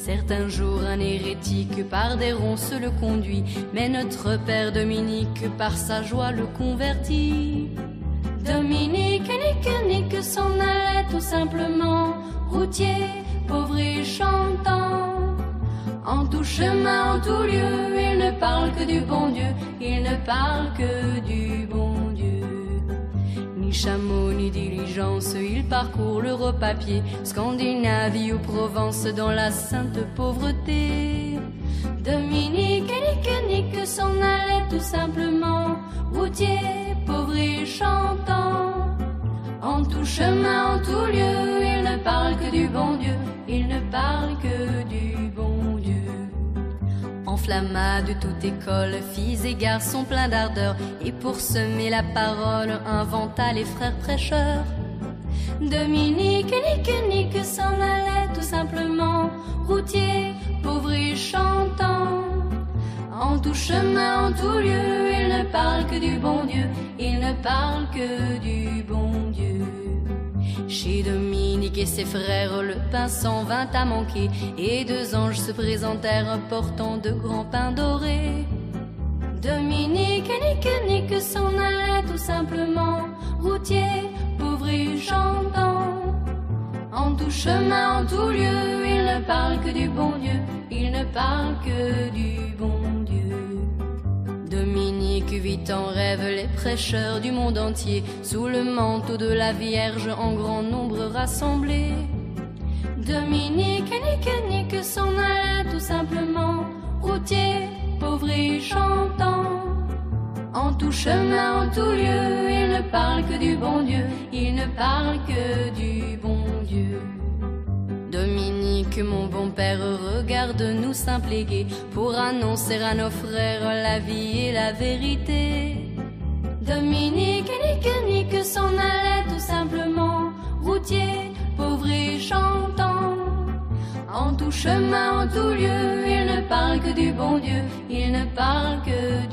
Certains jours, un hérétique par des ronces le conduit, mais notre père Dominique par sa joie le convertit. Dominique, nique, nique, s'en allait tout simplement, routier, pauvre et chantant. En tout chemin, en tout lieu, il ne parle que du bon Dieu, il ne parle que du bon Dieu. Ni chameau, ni diligence, il parcourt l'Europe à pied, Scandinavie ou Provence dans la sainte pauvreté. Dominique, nique, nique, s'en allait tout simplement, routier, pauvre et chantant. En tout chemin, en tout lieu, il ne parle que du bon Dieu, il ne parle que du. Enflamma de toute école, filles et garçons pleins d'ardeur, et pour semer la parole, inventa les frères prêcheurs. Dominique, nique, nique, s'en allait tout simplement, routier, pauvre et chantant. En tout chemin, en tout lieu, il ne parle que du bon Dieu, il ne parle que du bon Dieu. Chez Dominique et ses frères, le pain s'en vint à manquer, et deux anges se présentèrent portant de grands pains dorés. Dominique, nique, nique, s'en allait tout simplement, routier, pauvre et chantant. En tout chemin, en tout lieu, il ne parle que du bon Dieu, il ne parle que du bon Dieu. Dominique vit en rêve les prêcheurs du monde entier, sous le manteau de la Vierge en grand nombre rassemblés. Dominique, nique, nique, s'en allait tout simplement, routier, pauvre et chantant. En tout chemin, en tout lieu, il ne parle que du bon Dieu, il ne parle que du bon Dieu. Dominique, mon bon père, regarde-nous gai pour annoncer à nos frères la vie et la vérité. Dominique, nique, nique, s'en allait tout simplement, routier, pauvre et chantant. En tout chemin, en tout lieu, il ne parle que du bon Dieu, il ne parle que